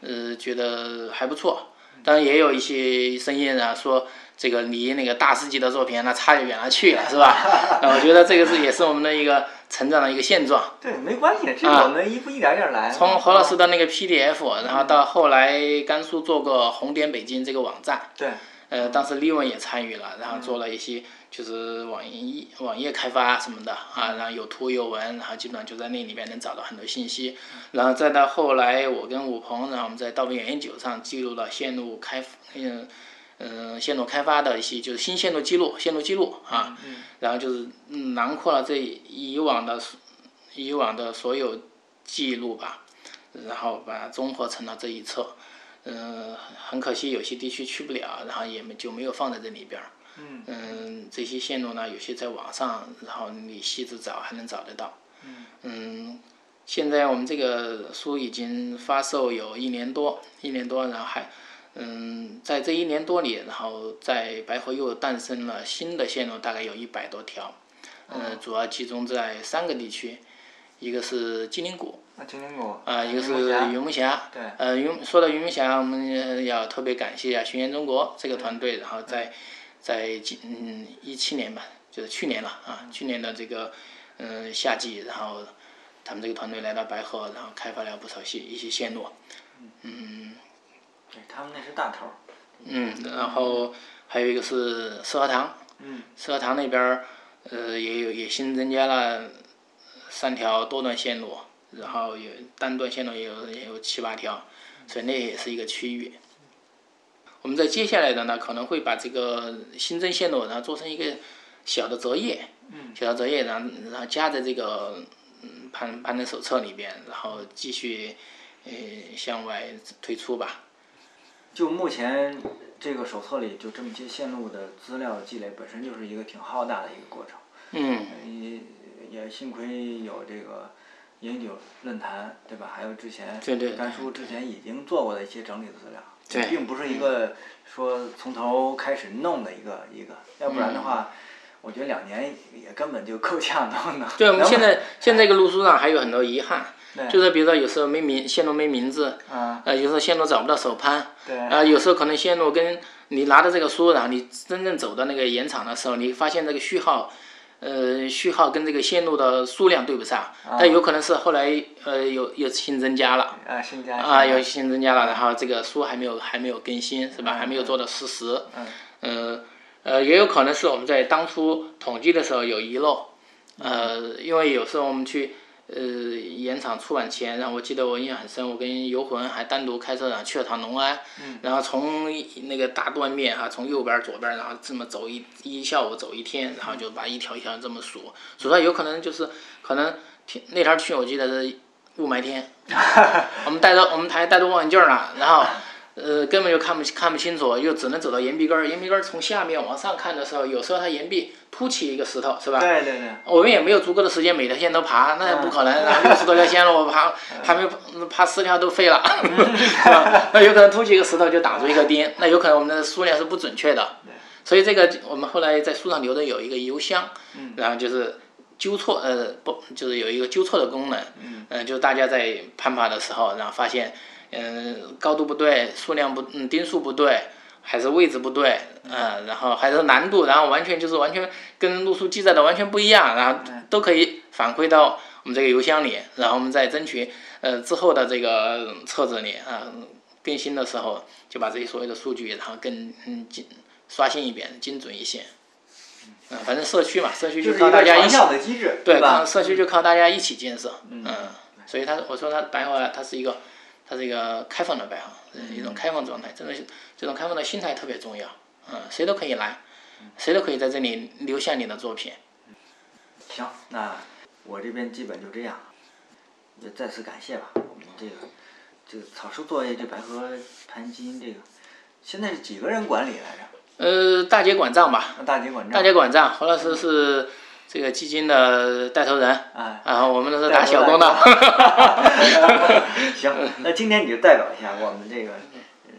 呃觉得还不错，当然也有一些声音啊说这个离那个大师级的作品那差得远了去了是吧？那，我觉得这个是也是我们的一个成长的一个现状。对，没关系，这我们一步一点点来。从何老师的那个 PDF，然后到后来甘肃做过红点北京这个网站。对。呃，当时李文也参与了，然后做了一些就是网页网页开发什么的啊，然后有图有文，然后基本上就在那里面能找到很多信息，然后再到后来我跟武鹏，然后我们在道边原九上记录了线路开嗯嗯线路开发的一些就是新线路记录线路记录啊，然后就是囊括了这以往的以往的所有记录吧，然后把它综合成了这一册。嗯，很可惜有些地区去不了，然后也没就没有放在这里边儿。嗯。这些线路呢，有些在网上，然后你细致找还能找得到。嗯。嗯，现在我们这个书已经发售有一年多，一年多，然后还，嗯，在这一年多里，然后在白河又诞生了新的线路，大概有一百多条。嗯。主要集中在三个地区，一个是金陵谷。啊，金陵谷。啊，一个是云梦峡。对。呃，云说到云梦峡，我们要特别感谢一下巡演中国这个团队，然后在在今嗯一七年吧，就是去年了啊，去年的这个嗯夏季，然后他们这个团队来到白河，然后开发了不少些一些线路。嗯。对他们那是大头。嗯，然后还有一个是四合堂。嗯。四合堂那边儿呃也有也新增加了三条多段线路。然后有单段线路也有也有七八条，所以那也是一个区域。我们在接下来的呢，可能会把这个新增线路，然后做成一个小的折页，嗯小的折页，然后然后加在这个嗯攀攀登手册里边，然后继续呃向外推出吧。就目前这个手册里就这么些线路的资料积累，本身就是一个挺浩大的一个过程。嗯。也也幸亏有这个。饮酒论坛，对吧？还有之前甘叔之前已经做过的一些整理的资料，对并不是一个说从头开始弄的一个一个，要不然的话，我觉得两年也根本就够呛弄的。对，我们现在现在这个路书上还有很多遗憾，就是比如说有时候没名线路没名字，呃，有时候线路找不到手攀，啊，有时候可能线路跟你拿着这个书，然后你真正走到那个盐场的时候，你发现这个序号。呃，序号跟这个线路的数量对不上，但有可能是后来呃有有新增加了，啊新加啊有新增加了，然后这个书还没有还没有更新是吧？还没有做到实时，嗯，呃也有可能是我们在当初统计的时候有遗漏，呃因为有时候我们去。呃，盐场出版前，然后我记得我印象很深，我跟游魂还单独开车然后去了趟农安，然后从那个大断面哈，从右边左边，然后这么走一一下午走一天，然后就把一条一条这么数，数出来有可能就是可能天那天去我记得是雾霾天，我们带着我们还带着望远镜呢，然后。呃，根本就看不看不清楚，又只能走到岩壁根儿。岩壁根儿从下面往上看的时候，有时候它岩壁凸起一个石头，是吧？对对对。我们也没有足够的时间每条线都爬，那也不可能。六十多条线路，我爬 还没爬四条都废了，是吧？那有可能凸起一个石头就挡住一个钉，那有可能我们的数量是不准确的。所以这个我们后来在书上留的有一个邮箱，然后就是纠错，呃，不，就是有一个纠错的功能。嗯。就是大家在攀爬的时候，然后发现。嗯，高度不对，数量不，嗯，丁数不对，还是位置不对，嗯，然后还是难度，然后完全就是完全跟路书记载的完全不一样，然后都可以反馈到我们这个邮箱里，然后我们再争取，呃，之后的这个册子里啊，更新的时候就把这些所有的数据，然后更嗯精刷新一遍，精准一些。嗯，反正社区嘛，社区就靠大家一起，对，社区就靠大家一起建设，嗯，所以他我说他白话他是一个。它是一个开放的白行，一种开放状态，这种这种开放的心态特别重要。嗯，谁都可以来，谁都可以在这里留下你的作品。行，那我这边基本就这样，也再次感谢吧。我们这个这个草书作业，这白河盘基因这个，现在是几个人管理来着？呃，大姐管账吧，大姐管账。大姐管账，何老师是这个基金的带头人，啊，然后我们都是打小工的。行，那今天你就代表一下我们这个，嗯，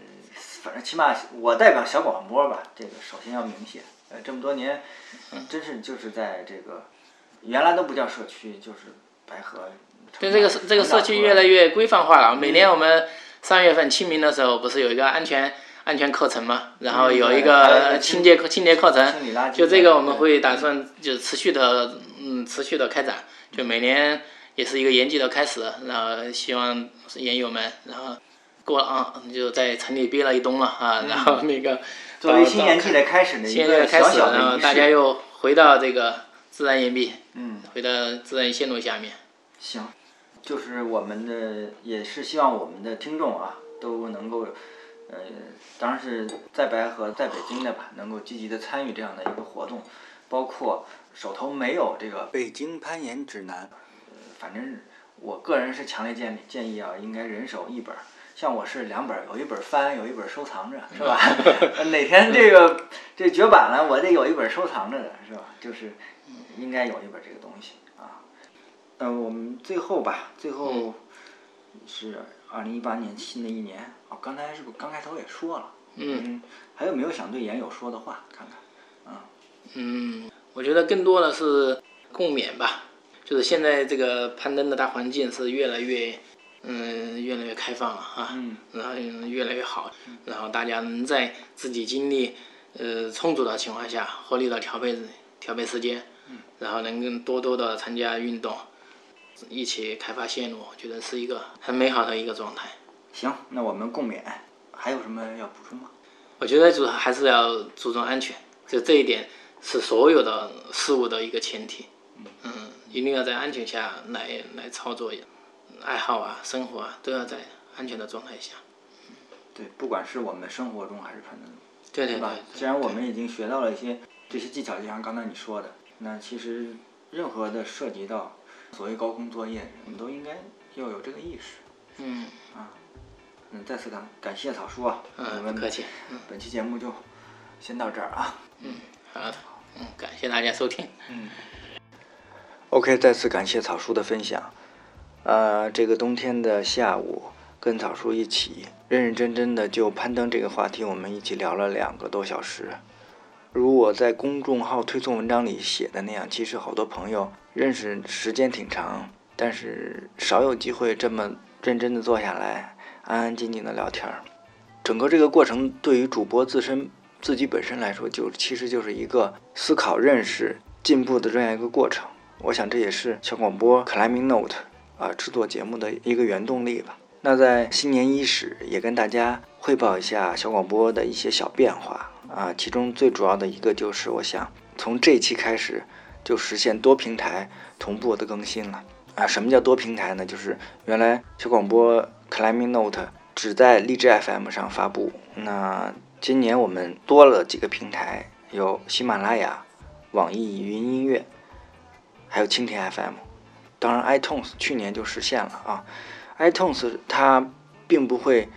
反正起码我代表小广播吧。这个首先要明谢，呃，这么多年，真是就是在这个原来都不叫社区，就是白河。对这个这个社区越来越规范化了。每年我们三月份清明的时候，不是有一个安全安全课程嘛？然后有一个清洁清洁课程，就这个我们会打算就持续的嗯持续的开展，就每年也是一个严季的开始。然后希望研友们，然后过了啊，就在城里憋了一冬了啊，然后那个作为新年季的开始的一个小小的大家又回到这个自然岩壁，嗯，回到自然线路下面。行。就是我们的，也是希望我们的听众啊，都能当然是在白河、在北京的吧，能够积极的参与这样的一个活动，包括手头没有这个《北京攀岩指南》，反正我个人是强烈建议建议啊，应该人手一本，像我是两本，有一本翻，有一本收藏着，是吧？哪天这个这绝版了，我得有一本收藏着的，是吧？就是应该有一本这个东西啊。嗯，我们最后吧，最后是二零一八年新的一年。哦，刚才是不是刚开头也说了？嗯。还有没有想对研友说的话？看看。啊。嗯，我觉得更多的是共勉吧。就是现在这个攀登的大环境是越来越，嗯，越来越开放了啊。嗯。然后越来越好，然后大家能在自己精力呃充足的情况下，合理的调配调配时间，然后能更多多的参加运动。一起开发线路，我觉得是一个很美好的一个状态。行，那我们共勉。还有什么要补充吗？我觉得主还是要注重安全，就这一点是所有的事物的一个前提。嗯，一定要在安全下来来操作，爱好啊、生活啊，都要在安全的状态下。对，不管是我们生活中还是可能，对对对。既然我们已经学到了一些这些技巧，就像刚才你说的，那其实任何的涉及到。所谓高空作业，我们都应该要有这个意识。嗯啊，嗯，再次感感谢草叔啊，我们客气。本期节目就先到这儿啊。嗯，好的，嗯，感谢大家收听。嗯。OK，再次感谢草叔的分享。呃，这个冬天的下午，跟草叔一起认认真真的就攀登这个话题，我们一起聊了两个多小时。如我在公众号推送文章里写的那样，其实好多朋友认识时间挺长，但是少有机会这么认真的坐下来，安安静静的聊天儿。整个这个过程对于主播自身自己本身来说，就其实就是一个思考、认识、进步的这样一个过程。我想这也是小广播 Climbing Note 啊制作节目的一个原动力吧。那在新年伊始，也跟大家汇报一下小广播的一些小变化。啊，其中最主要的一个就是，我想从这期开始就实现多平台同步的更新了。啊，什么叫多平台呢？就是原来小广播 Climbing Note 只在荔枝 FM 上发布，那今年我们多了几个平台，有喜马拉雅、网易云音乐，还有蜻蜓 FM。当然，iTunes 去年就实现了啊。iTunes 它并不会，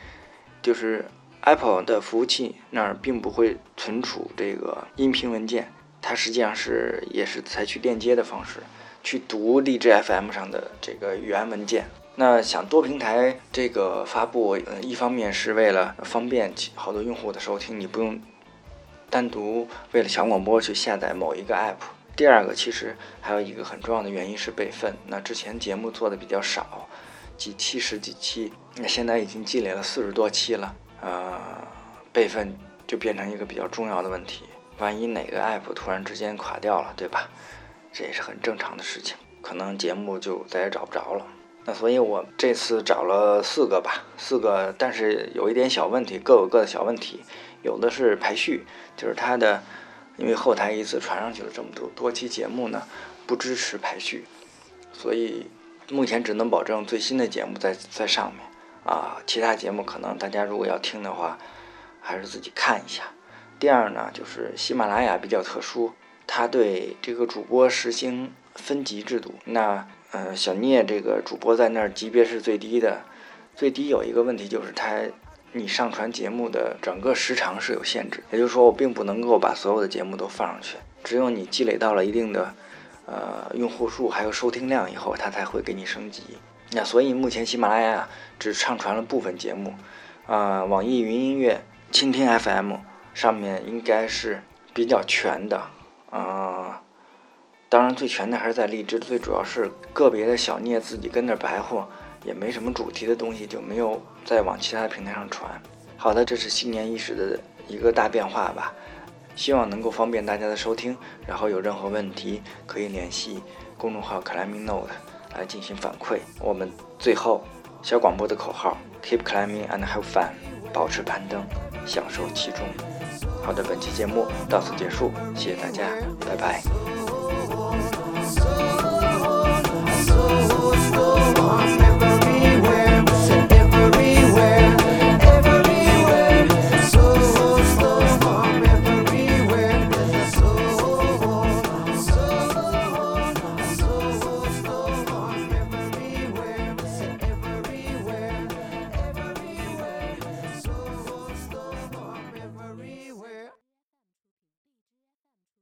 就是。Apple 的服务器那儿并不会存储这个音频文件，它实际上是也是采取链接的方式去读荔枝 FM 上的这个原文件。那想多平台这个发布，嗯，一方面是为了方便好多用户的收听，你不用单独为了小广播去下载某一个 App。第二个，其实还有一个很重要的原因是备份。那之前节目做的比较少，几期十几期，那现在已经积累了四十多期了。呃，备份就变成一个比较重要的问题。万一哪个 app 突然之间垮掉了，对吧？这也是很正常的事情，可能节目就再也找不着了。那所以我这次找了四个吧，四个，但是有一点小问题，各有各的小问题。有的是排序，就是它的，因为后台一次传上去了这么多多期节目呢，不支持排序，所以目前只能保证最新的节目在在上面。啊，其他节目可能大家如果要听的话，还是自己看一下。第二呢，就是喜马拉雅比较特殊，它对这个主播实行分级制度。那呃，小聂这个主播在那儿级别是最低的，最低有一个问题就是它你上传节目的整个时长是有限制，也就是说我并不能够把所有的节目都放上去，只有你积累到了一定的呃用户数还有收听量以后，它才会给你升级。那所以目前喜马拉雅只上传了部分节目，啊，网易云音乐、蜻蜓 FM 上面应该是比较全的，啊。当然，最全的还是在荔枝。最主要是个别的小聂自己跟那白活，也没什么主题的东西，就没有再往其他平台上传。好的，这是新年伊始的一个大变化吧，希望能够方便大家的收听。然后有任何问题可以联系公众号 Climbing Note 来进行反馈。我们最后小广播的口号：Keep climbing and have fun，保持攀登，享受其中。好的，本期节目到此结束，谢谢大家，拜拜。So, so, so, so, so, so, so, so,